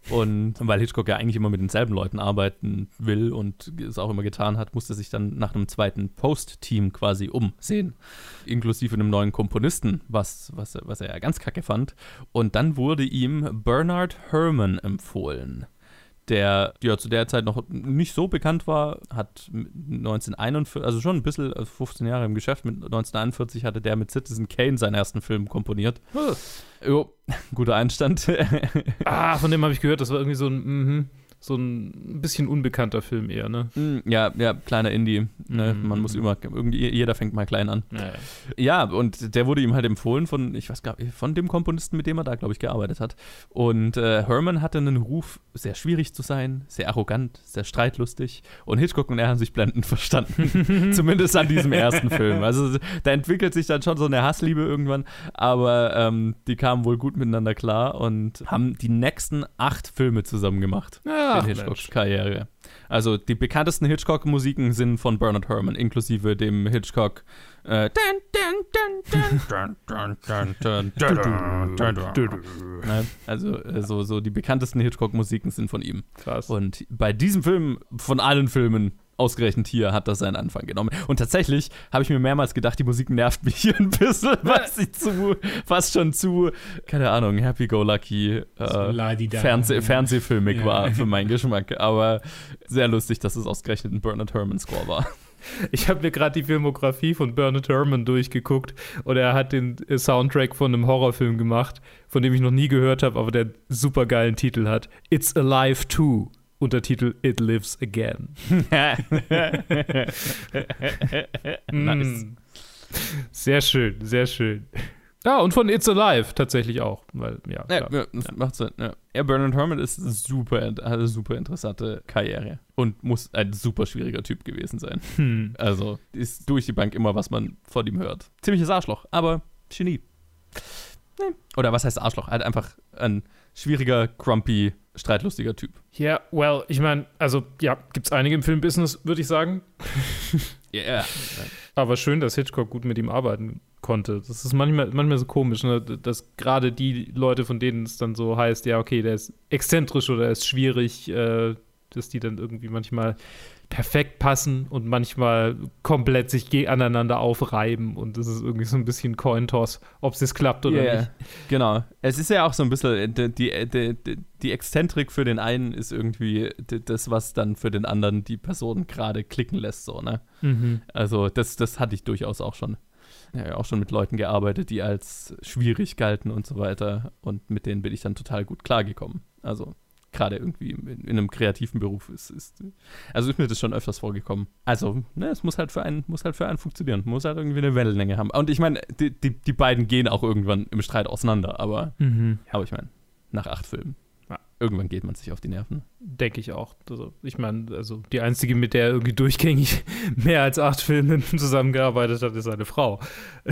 S3: Und weil Hitchcock ja eigentlich immer mit denselben Leuten arbeiten will und es auch immer getan hat, musste sich dann nach einem zweiten Post-Team quasi umsehen. Inklusive einem neuen Komponisten, was, was, was er ja ganz kacke fand. Und dann wurde ihm Bernard Herrmann empfohlen der ja zu der Zeit noch nicht so bekannt war, hat mit 1941, also schon ein bisschen, also 15 Jahre im Geschäft, mit 1941 hatte der mit Citizen Kane seinen ersten Film komponiert. Jo, *laughs* guter Einstand.
S4: Ah, von dem habe ich gehört, das war irgendwie so ein, mhm, so ein bisschen unbekannter Film eher, ne?
S3: Mm, Ja, ja, kleiner Indie. Ne?
S4: Mhm.
S3: Man muss immer, irgendwie, jeder fängt mal klein an.
S4: Ja, ja.
S3: Ja, und der wurde ihm halt empfohlen von, ich weiß gar nicht, von dem Komponisten, mit dem er da, glaube ich, gearbeitet hat. Und äh, Herman hatte einen Ruf, sehr schwierig zu sein, sehr arrogant, sehr streitlustig. Und Hitchcock und er haben sich blendend verstanden. *laughs* Zumindest an diesem ersten Film. Also da entwickelt sich dann schon so eine Hassliebe irgendwann, aber ähm, die kamen wohl gut miteinander klar und haben die nächsten acht Filme zusammen gemacht
S4: Ach,
S3: Hitchcocks Mensch. Karriere. Also die bekanntesten Hitchcock-Musiken sind von Bernard Herrmann, inklusive dem Hitchcock. Also so, so die bekanntesten Hitchcock-Musiken sind von ihm.
S4: Krass.
S3: Und bei diesem Film, von allen Filmen, ausgerechnet hier, hat das seinen Anfang genommen. Und tatsächlich habe ich mir mehrmals gedacht, die Musik nervt mich *laughs* hier ein bisschen, weil sie zu, fast schon zu, keine Ahnung, happy-go-lucky äh. Fernseh Fernsehfilmig
S5: Ja.
S3: war für *laughs* meinen Geschmack. Aber sehr lustig, dass es ausgerechnet ein Bernard Herrmann-Score war.
S4: Ich habe mir gerade die Filmografie von Bernard Herrmann durchgeguckt und er hat den Soundtrack von einem Horrorfilm gemacht, von dem ich noch nie gehört habe, aber der einen super geilen Titel hat. It's Alive 2. Untertitel It Lives Again. *laughs*
S3: nice.
S4: Mm. Sehr schön, sehr schön. Ja, und von It's Alive tatsächlich auch. Weil, ja,
S3: Ja, ja, das macht Sinn. Ja. ja, Bernard Herrmann ist super, hat eine super interessante Karriere und muss ein super schwieriger Typ gewesen sein. *laughs*
S4: Hm.
S3: Also ist durch die Bank immer, was man von ihm hört. Ziemliches Arschloch, aber Genie. Nee. Oder was heißt Arschloch? Halt einfach ein schwieriger, grumpy, streitlustiger Typ.
S4: Ja, well, ich meine, also ja, gibt es einige im Filmbusiness, würde ich sagen. *laughs*
S3: Ja, yeah.
S4: Aber schön, dass Hitchcock gut mit ihm arbeiten konnte. Das ist manchmal, manchmal so komisch, ne? dass gerade die Leute, von denen es dann so heißt, ja, okay, der ist exzentrisch oder er ist schwierig, äh, dass die dann irgendwie manchmal perfekt passen und manchmal komplett sich aneinander aufreiben und das ist irgendwie so ein bisschen Cointoss, ob es klappt oder
S3: Ja,
S4: nicht.
S3: Genau. Es ist ja auch so ein bisschen, äh, die, die, die, die Exzentrik für den einen ist irgendwie das, was dann für den anderen die Person gerade klicken lässt, so, ne?
S4: Mhm.
S3: Also das, das hatte ich durchaus auch schon. Ja, auch schon mit Leuten gearbeitet, die als schwierig galten und so weiter. Und mit denen bin ich dann total gut klargekommen. Also gerade irgendwie in, in einem kreativen Beruf ist, ist. Also ist mir das schon öfters vorgekommen. Also, ne, es muss halt für einen, muss halt für einen funktionieren. Muss halt irgendwie eine Wellenlänge haben. Und ich meine, die, die, die beiden gehen auch irgendwann im Streit auseinander, aber,
S4: Mhm.
S3: aber ich meine, nach acht Filmen. Irgendwann geht man sich auf die Nerven.
S4: Denke ich auch. Also, ich meine, also die einzige, mit der er irgendwie durchgängig *laughs* mehr als acht Filme *laughs* zusammengearbeitet hat, ist seine Frau.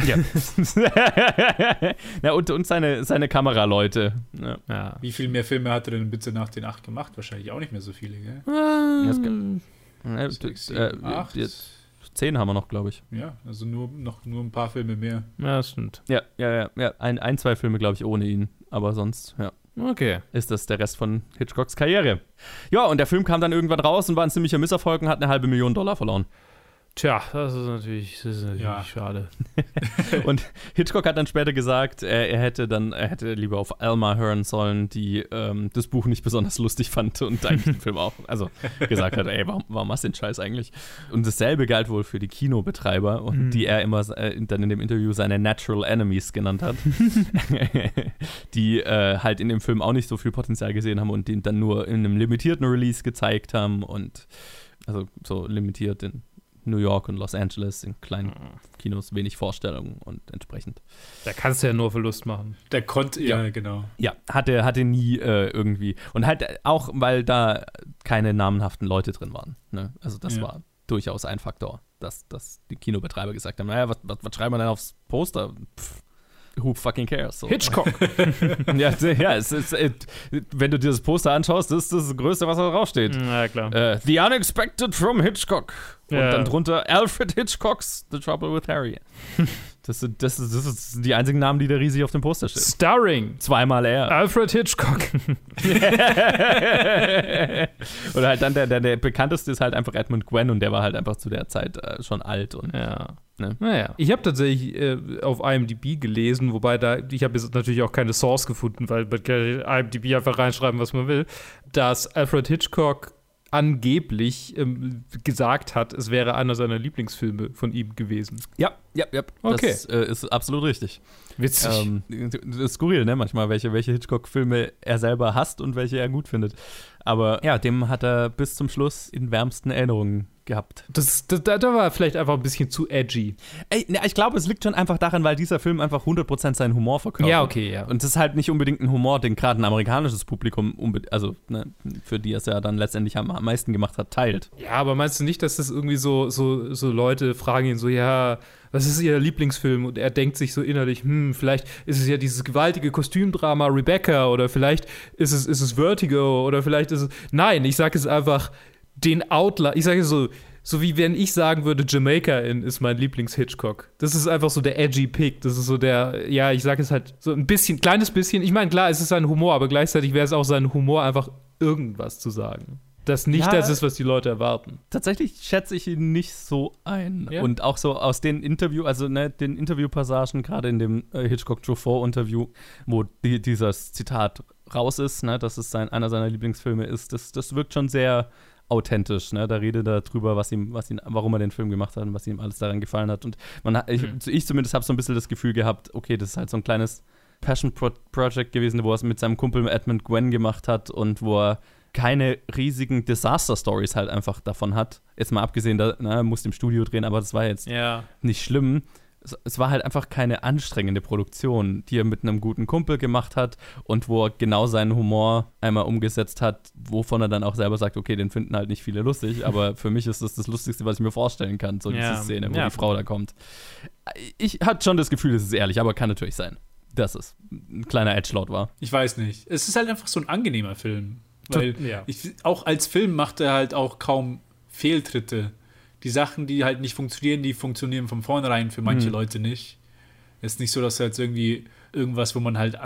S3: Ja. *laughs* ja und, und seine, seine Kameraleute. Ja.
S4: Ja.
S5: Wie viel mehr Filme hat er denn bitte nach den acht gemacht? Wahrscheinlich auch nicht mehr so viele, gell?
S3: Kann- Ja,
S5: Sechs,
S3: d- äh,
S5: sieben, acht.
S3: jetzt zehn haben wir noch, glaube ich.
S5: Ja, also nur noch nur ein paar Filme mehr.
S4: Ja, stimmt.
S3: Ja, ja, ja. ja. Ein, ein, zwei Filme, glaube ich, ohne ihn. Aber sonst, ja.
S4: Okay.
S3: Ist das der Rest von Hitchcocks Karriere. Ja, und der Film kam dann irgendwann raus und war ein ziemlicher Misserfolg und hat eine halbe Million Dollar verloren.
S4: Tja, das ist natürlich, das ist natürlich
S5: Ja.
S4: schade. *laughs*
S3: Und Hitchcock hat dann später gesagt, er, er hätte dann, er hätte lieber auf Alma hören sollen, die ähm, das Buch nicht besonders lustig fand und eigentlich den Film auch, also gesagt hat, ey, warum, warum machst du den Scheiß eigentlich? Und dasselbe galt wohl für die Kinobetreiber und
S4: Mhm.
S3: die er immer äh, dann in dem Interview seine Natural Enemies genannt hat, *laughs* die äh, halt in dem Film auch nicht so viel Potenzial gesehen haben und den dann nur in einem limitierten Release gezeigt haben und also so limitiert in New York und Los Angeles in kleinen Kinos wenig Vorstellungen und entsprechend.
S4: Da kannst du ja nur Verlust machen.
S5: Der konnte, ja, genau.
S3: Ja, hatte, hatte nie äh, irgendwie. Und halt auch, weil da keine namenhaften Leute drin waren. Ne? Also das
S5: Ja.
S3: war durchaus ein Faktor, dass, dass die Kinobetreiber gesagt haben, naja, was, was, was schreiben wir denn aufs Poster? Pff, who fucking cares? So.
S4: Hitchcock. *laughs*
S3: ja, ja es ist, äh, wenn du dir das Poster anschaust, das ist das Größte, was da draufsteht.
S4: ja, klar.
S3: Äh, The Unexpected from Hitchcock. Und
S4: Ja.
S3: dann drunter Alfred Hitchcocks The Trouble with Harry. *laughs* Das sind, das, ist, das sind die einzigen Namen, die da riesig auf dem Poster stehen.
S4: Starring
S3: Zweimal er.
S4: Alfred Hitchcock. *laughs*
S3: Oder halt dann der, der, der bekannteste ist halt einfach Edmund Gwen und der war halt einfach zu der Zeit äh, schon alt und
S4: ja.
S3: Ne?
S4: Naja. Ich habe tatsächlich äh, auf IMDb gelesen, wobei da, ich habe jetzt natürlich auch keine Source gefunden, weil man kann IMDb einfach reinschreiben, was man will, dass Alfred Hitchcock angeblich ähm, gesagt hat, es wäre einer seiner Lieblingsfilme von ihm gewesen.
S3: Ja, ja, ja.
S4: Okay.
S3: Das äh, ist absolut richtig.
S4: Witzig.
S3: Ähm, skurril, ne? Manchmal, welche, welche Hitchcock-Filme er selber hasst und welche er gut findet. Aber ja, dem hat er bis zum Schluss in wärmsten Erinnerungen gehabt.
S4: Das, das, da da war er vielleicht einfach ein bisschen zu edgy.
S3: Ey, ne, ich glaube, es liegt schon einfach daran, weil dieser Film einfach 100% seinen Humor verkörpert.
S4: Ja, okay, ja.
S3: Und das ist halt nicht unbedingt ein Humor, den gerade ein amerikanisches Publikum, also ne, für die es ja dann letztendlich am am meisten gemacht hat, teilt.
S4: Ja, aber meinst du nicht, dass das irgendwie so, so, so Leute fragen ihn so, ja, was ist ihr Lieblingsfilm? Und er denkt sich so innerlich, hm, vielleicht ist es ja dieses gewaltige Kostümdrama Rebecca oder vielleicht ist es, ist es Vertigo oder vielleicht ist es. Nein, ich sage es einfach den Outlaw. Ich sage so, so wie wenn ich sagen würde, Jamaica in ist mein Lieblings-Hitchcock. Das ist einfach so der edgy Pick. Das ist so der, ja, ich sage es halt so ein bisschen, kleines bisschen. Ich meine, klar, es ist sein Humor, aber gleichzeitig wäre es auch sein Humor, einfach irgendwas zu sagen. Das nicht
S3: Ja.
S4: das ist, was die Leute erwarten.
S3: Tatsächlich schätze ich ihn nicht so ein.
S4: Ja.
S3: Und auch so aus den Interview, also ne, den Interviewpassagen, gerade in dem äh, Hitchcock Truffaut Interview, wo die, dieses Zitat raus ist, ne, dass es sein, einer seiner Lieblingsfilme ist, das, das wirkt schon sehr authentisch, ne? Da redet er drüber, was ihm, was ihn, warum er den Film gemacht hat und was ihm alles daran gefallen hat. Und man hat, ich, ich zumindest habe so ein bisschen das Gefühl gehabt, okay, das ist halt so ein kleines Passion Pro Project gewesen, wo er es mit seinem Kumpel Edmund Gwen gemacht hat und wo er keine riesigen Disaster-Stories halt einfach davon hat. Jetzt mal abgesehen, da na, er musste im Studio drehen, aber das war jetzt
S4: Ja.
S3: nicht schlimm. Es, war halt einfach keine anstrengende Produktion, die er mit einem guten Kumpel gemacht hat und wo er genau seinen Humor einmal umgesetzt hat, wovon er dann auch selber sagt, okay, den finden halt nicht viele lustig, *laughs* aber für mich ist das das Lustigste, was ich mir vorstellen kann, so
S4: Ja.
S3: diese Szene, wo
S4: Ja.
S3: die Frau da kommt. Ich hatte schon das Gefühl, es ist ehrlich, aber kann natürlich sein, dass es ein kleiner Edgelord war.
S5: Ich weiß nicht. Es ist halt einfach so ein angenehmer Film. Weil
S4: ja.
S5: ich, auch als Film macht er halt auch kaum Fehltritte. Die Sachen, die halt nicht funktionieren, die funktionieren von vornherein für manche Leute nicht. Es ist nicht so, dass er jetzt irgendwie irgendwas, wo man halt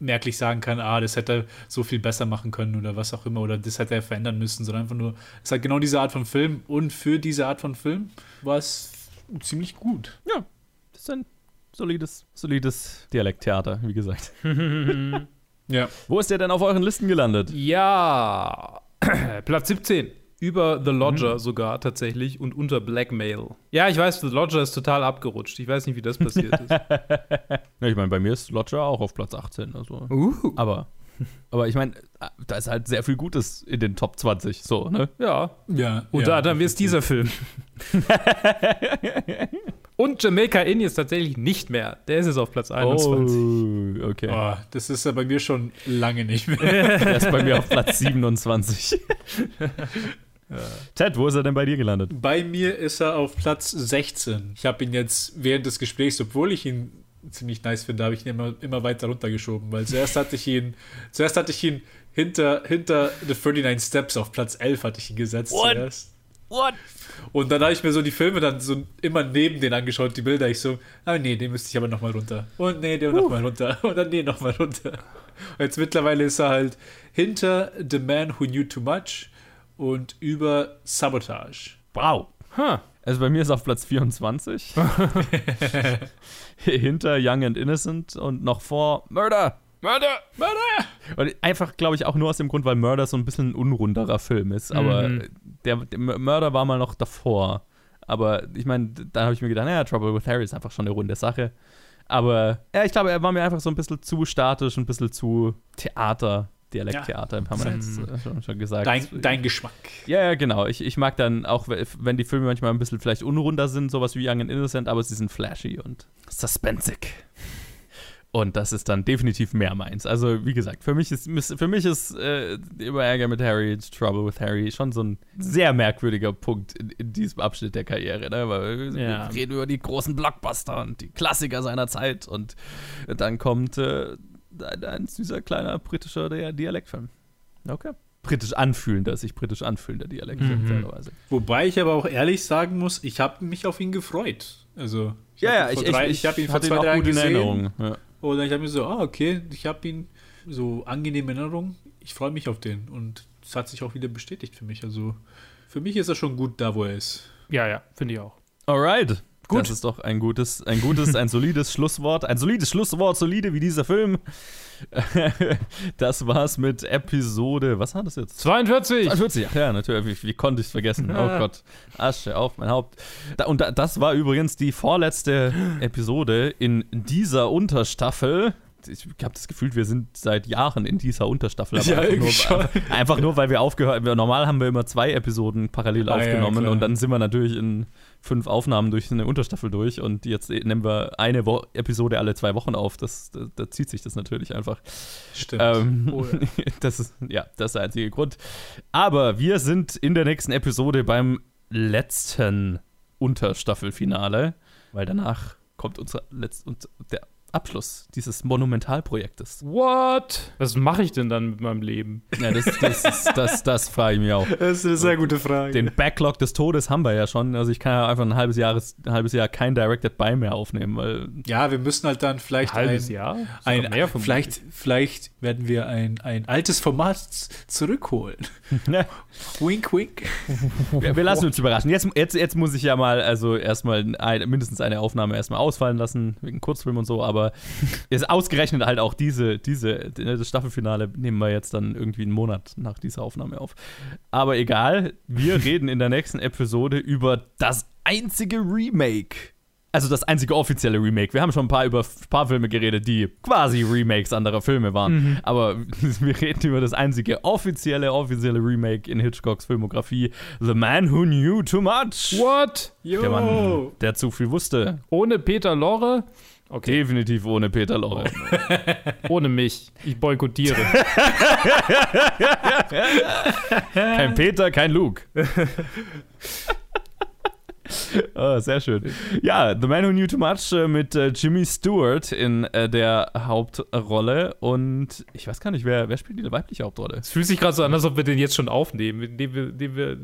S5: merklich sagen kann, ah, das hätte er so viel besser machen können oder was auch immer oder das hätte er verändern müssen, sondern einfach nur, es ist halt genau diese Art von Film und für diese Art von Film war es ziemlich gut.
S3: Ja, das ist ein solides, solides Dialekttheater, wie gesagt. *laughs*
S5: Ja.
S3: Wo ist der denn auf euren Listen gelandet?
S4: Ja. *clears throat* Platz 17. Über The Lodger sogar tatsächlich und unter Blackmail. Ja, ich weiß, The Lodger ist total abgerutscht. Ich weiß nicht, wie das passiert ist. *laughs*
S3: Ja, ich meine, bei mir ist Lodger auch auf Platz 18. Also.
S4: uh.
S3: Aber, aber ich meine, da ist halt sehr viel Gutes in den Top 20. So, ne?
S4: Ja.
S5: Ja.
S4: Unter
S5: ja,
S4: anderem ist dieser Film. *laughs* und Jamaica Inn ist tatsächlich nicht mehr. Der ist jetzt auf Platz 21.
S3: Oh, okay.
S5: Oh, das ist ja bei mir schon lange nicht mehr. *laughs*
S3: Der ist bei mir auf Platz 27. Ted, wo ist er denn bei dir gelandet?
S5: Bei mir ist er auf Platz 16. Ich habe ihn jetzt während des Gesprächs, obwohl ich ihn ziemlich nice finde, habe ich ihn immer, immer weiter runtergeschoben, weil zuerst hatte ich ihn, *laughs* zuerst hatte ich ihn hinter, hinter The 39 Steps auf Platz 11 hatte ich ihn gesetzt
S3: What?
S5: zuerst.
S3: What?
S5: Und dann habe ich mir so die Filme dann so immer neben den angeschaut, die Bilder. Ich so, ah nee, den müsste ich aber nochmal runter. Und nee, den nochmal runter. *laughs* Und dann nee, nochmal runter. Und jetzt mittlerweile ist er halt hinter The Man Who Knew Too Much und über Sabotage.
S3: Wow.
S4: Huh.
S3: Also bei mir ist auf Platz 24. *laughs* Hinter Young and Innocent und noch vor Murder.
S5: Mörder! Mörder!
S3: Und einfach, glaube ich, auch nur aus dem Grund, weil Murder so ein bisschen ein unrunderer Film ist. Aber
S4: Mhm.
S3: der, der Murder war mal noch davor. Aber ich meine, da habe ich mir gedacht, naja, Trouble with Harry ist einfach schon eine runde Sache. Aber ja, ich glaube, er war mir einfach so ein bisschen zu statisch, ein bisschen zu Theater, Dialekttheater, haben wir jetzt äh, schon, schon gesagt.
S5: Dein, dein Geschmack.
S3: Ja, ja, genau. Ich, ich mag dann auch, wenn die Filme manchmal ein bisschen vielleicht unrunder sind, sowas wie Young and Innocent, aber sie sind flashy und suspensig. Und das ist dann definitiv mehr meins. Also, wie gesagt, für mich ist, für mich ist äh, über Ärger mit Harry, Trouble with Harry schon so ein sehr merkwürdiger Punkt in, in diesem Abschnitt der Karriere. Ne? Weil wir
S4: Ja.
S3: reden über die großen Blockbuster und die Klassiker seiner Zeit und dann kommt äh, ein, ein süßer kleiner britischer Dia- Dialektfilm. Okay. Britisch anfühlender, sich britisch anfühlender Dialektfilm,
S4: Mhm.
S3: fairerweise.
S5: Wobei ich aber auch ehrlich sagen muss, ich habe mich auf ihn gefreut. Also, ich
S3: Ja,
S5: hab
S3: ja,
S5: ihn
S3: ich,
S5: drei-
S3: ich,
S5: ich habe ihn vor zwei
S3: in
S5: gesehen.
S3: Erinnerung. Ja.
S5: Und ich habe mir so, ah, okay, ich habe ihn so angenehme Erinnerung. Ich freue mich auf den. Und es hat sich auch wieder bestätigt für mich. Also, für mich ist er schon gut da, wo er ist.
S4: Ja, ja, finde ich auch.
S3: Alright. Gut. Das ist doch ein gutes, ein gutes, ein solides *laughs* Schlusswort. Ein solides Schlusswort, solide wie dieser Film. *laughs* das war's mit Episode, was war das jetzt?
S4: 42.
S3: 42, ja, natürlich. Wie, wie konnte ich es vergessen? Oh Gott, Asche auf mein Haupt. und das war übrigens die vorletzte Episode in dieser Unterstaffel ich habe das Gefühl, wir sind seit Jahren in dieser Unterstaffel.
S5: ja,
S3: einfach, nur,
S5: schon.
S3: einfach nur, weil wir aufgehört haben. Normal haben wir immer zwei Episoden parallel ah, aufgenommen ja, und dann sind wir natürlich in fünf Aufnahmen durch eine Unterstaffel durch und jetzt nehmen wir eine Wo Episode alle zwei Wochen auf. Das, da, da, zieht sich das natürlich einfach.
S5: Stimmt. Ähm,
S3: oh, ja. *laughs* Das ist, ja, das ist der einzige Grund. Aber wir sind in der nächsten Episode beim letzten Unterstaffelfinale, weil danach kommt unser letzt, und der Abschluss dieses Monumentalprojektes.
S4: What? Was mache ich denn dann mit meinem Leben?
S3: Ja, das, das, das, das, das frage ich mich auch.
S5: Das ist eine sehr gute Frage.
S3: Den Backlog des Todes haben wir ja schon. Also ich kann ja einfach ein halbes Jahr, ein halbes Jahr kein Directed By mehr aufnehmen. Weil
S5: ja, wir müssen halt dann vielleicht
S4: ein halbes ein, Jahr?
S5: Ein, mehr vielleicht, vielleicht werden wir ein, ein altes Format zurückholen. *laughs* wink, wink.
S3: Wir, wir, lassen uns überraschen. Jetzt, jetzt, jetzt muss ich ja mal, also erstmal ein, mindestens eine Aufnahme erstmal ausfallen lassen, wegen Kurzfilm und so, aber ist ausgerechnet halt auch diese, diese, das Staffelfinale nehmen wir jetzt dann irgendwie einen Monat nach dieser Aufnahme auf. Aber egal, wir *laughs* reden in der nächsten Episode über das einzige Remake also das einzige offizielle Remake. Wir haben schon ein paar über ein paar Filme geredet, die quasi Remakes anderer Filme waren. Mhm. Aber *laughs* wir reden über das einzige offizielle, offizielle Remake in Hitchcocks Filmografie: The Man Who Knew Too Much.
S4: What?
S3: Yo. Der Mann, der zu viel wusste.
S4: Ohne Peter Lorre?
S3: Okay. Definitiv ohne Peter Lorre. *laughs*
S4: ohne mich. Ich boykottiere. *laughs*
S3: kein Peter, kein Luke. *laughs* oh, *laughs* sehr schön. Ja, The Man Who Knew Too Much äh, mit äh, Jimmy Stewart in äh, der Hauptrolle. Und ich weiß gar nicht, wer, wer spielt die weibliche Hauptrolle?
S4: Es fühlt sich gerade so an, als ob wir den jetzt schon aufnehmen. Den wir, den wir,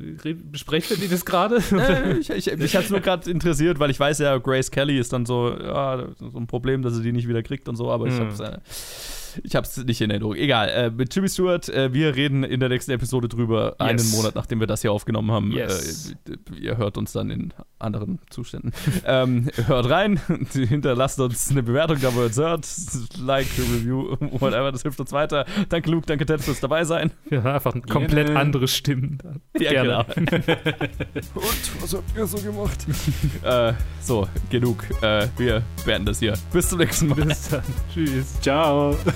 S4: besprechen wir das gerade? *laughs*
S3: Äh, ich ich, mich hat es nur gerade interessiert, weil ich weiß ja, Grace Kelly ist dann so, ja, so ein Problem, dass sie die nicht wieder kriegt und so, aber ich hm. habe es äh, ich habe es nicht in Erinnerung. Egal. Äh, mit Jimmy Stewart, äh, wir reden in der nächsten Episode drüber, yes. einen Monat nachdem wir das hier aufgenommen haben.
S4: Yes.
S3: Äh, ihr hört uns dann in anderen Zuständen. *laughs* ähm, hört rein, *laughs* hinterlasst uns eine Bewertung, da wo ihr es hört. Like, Review, whatever, das hilft uns weiter. Danke, Luke, danke, Ted, fürs dabei sein.
S4: Ja, einfach komplett Gerne. andere Stimmen.
S3: Ja, Gerne. genau. *laughs* Und, was habt ihr so gemacht? äh, so, genug. Äh, wir beenden das hier. Bis zum nächsten Mal.
S4: Bis dann.
S5: Tschüss. Ciao.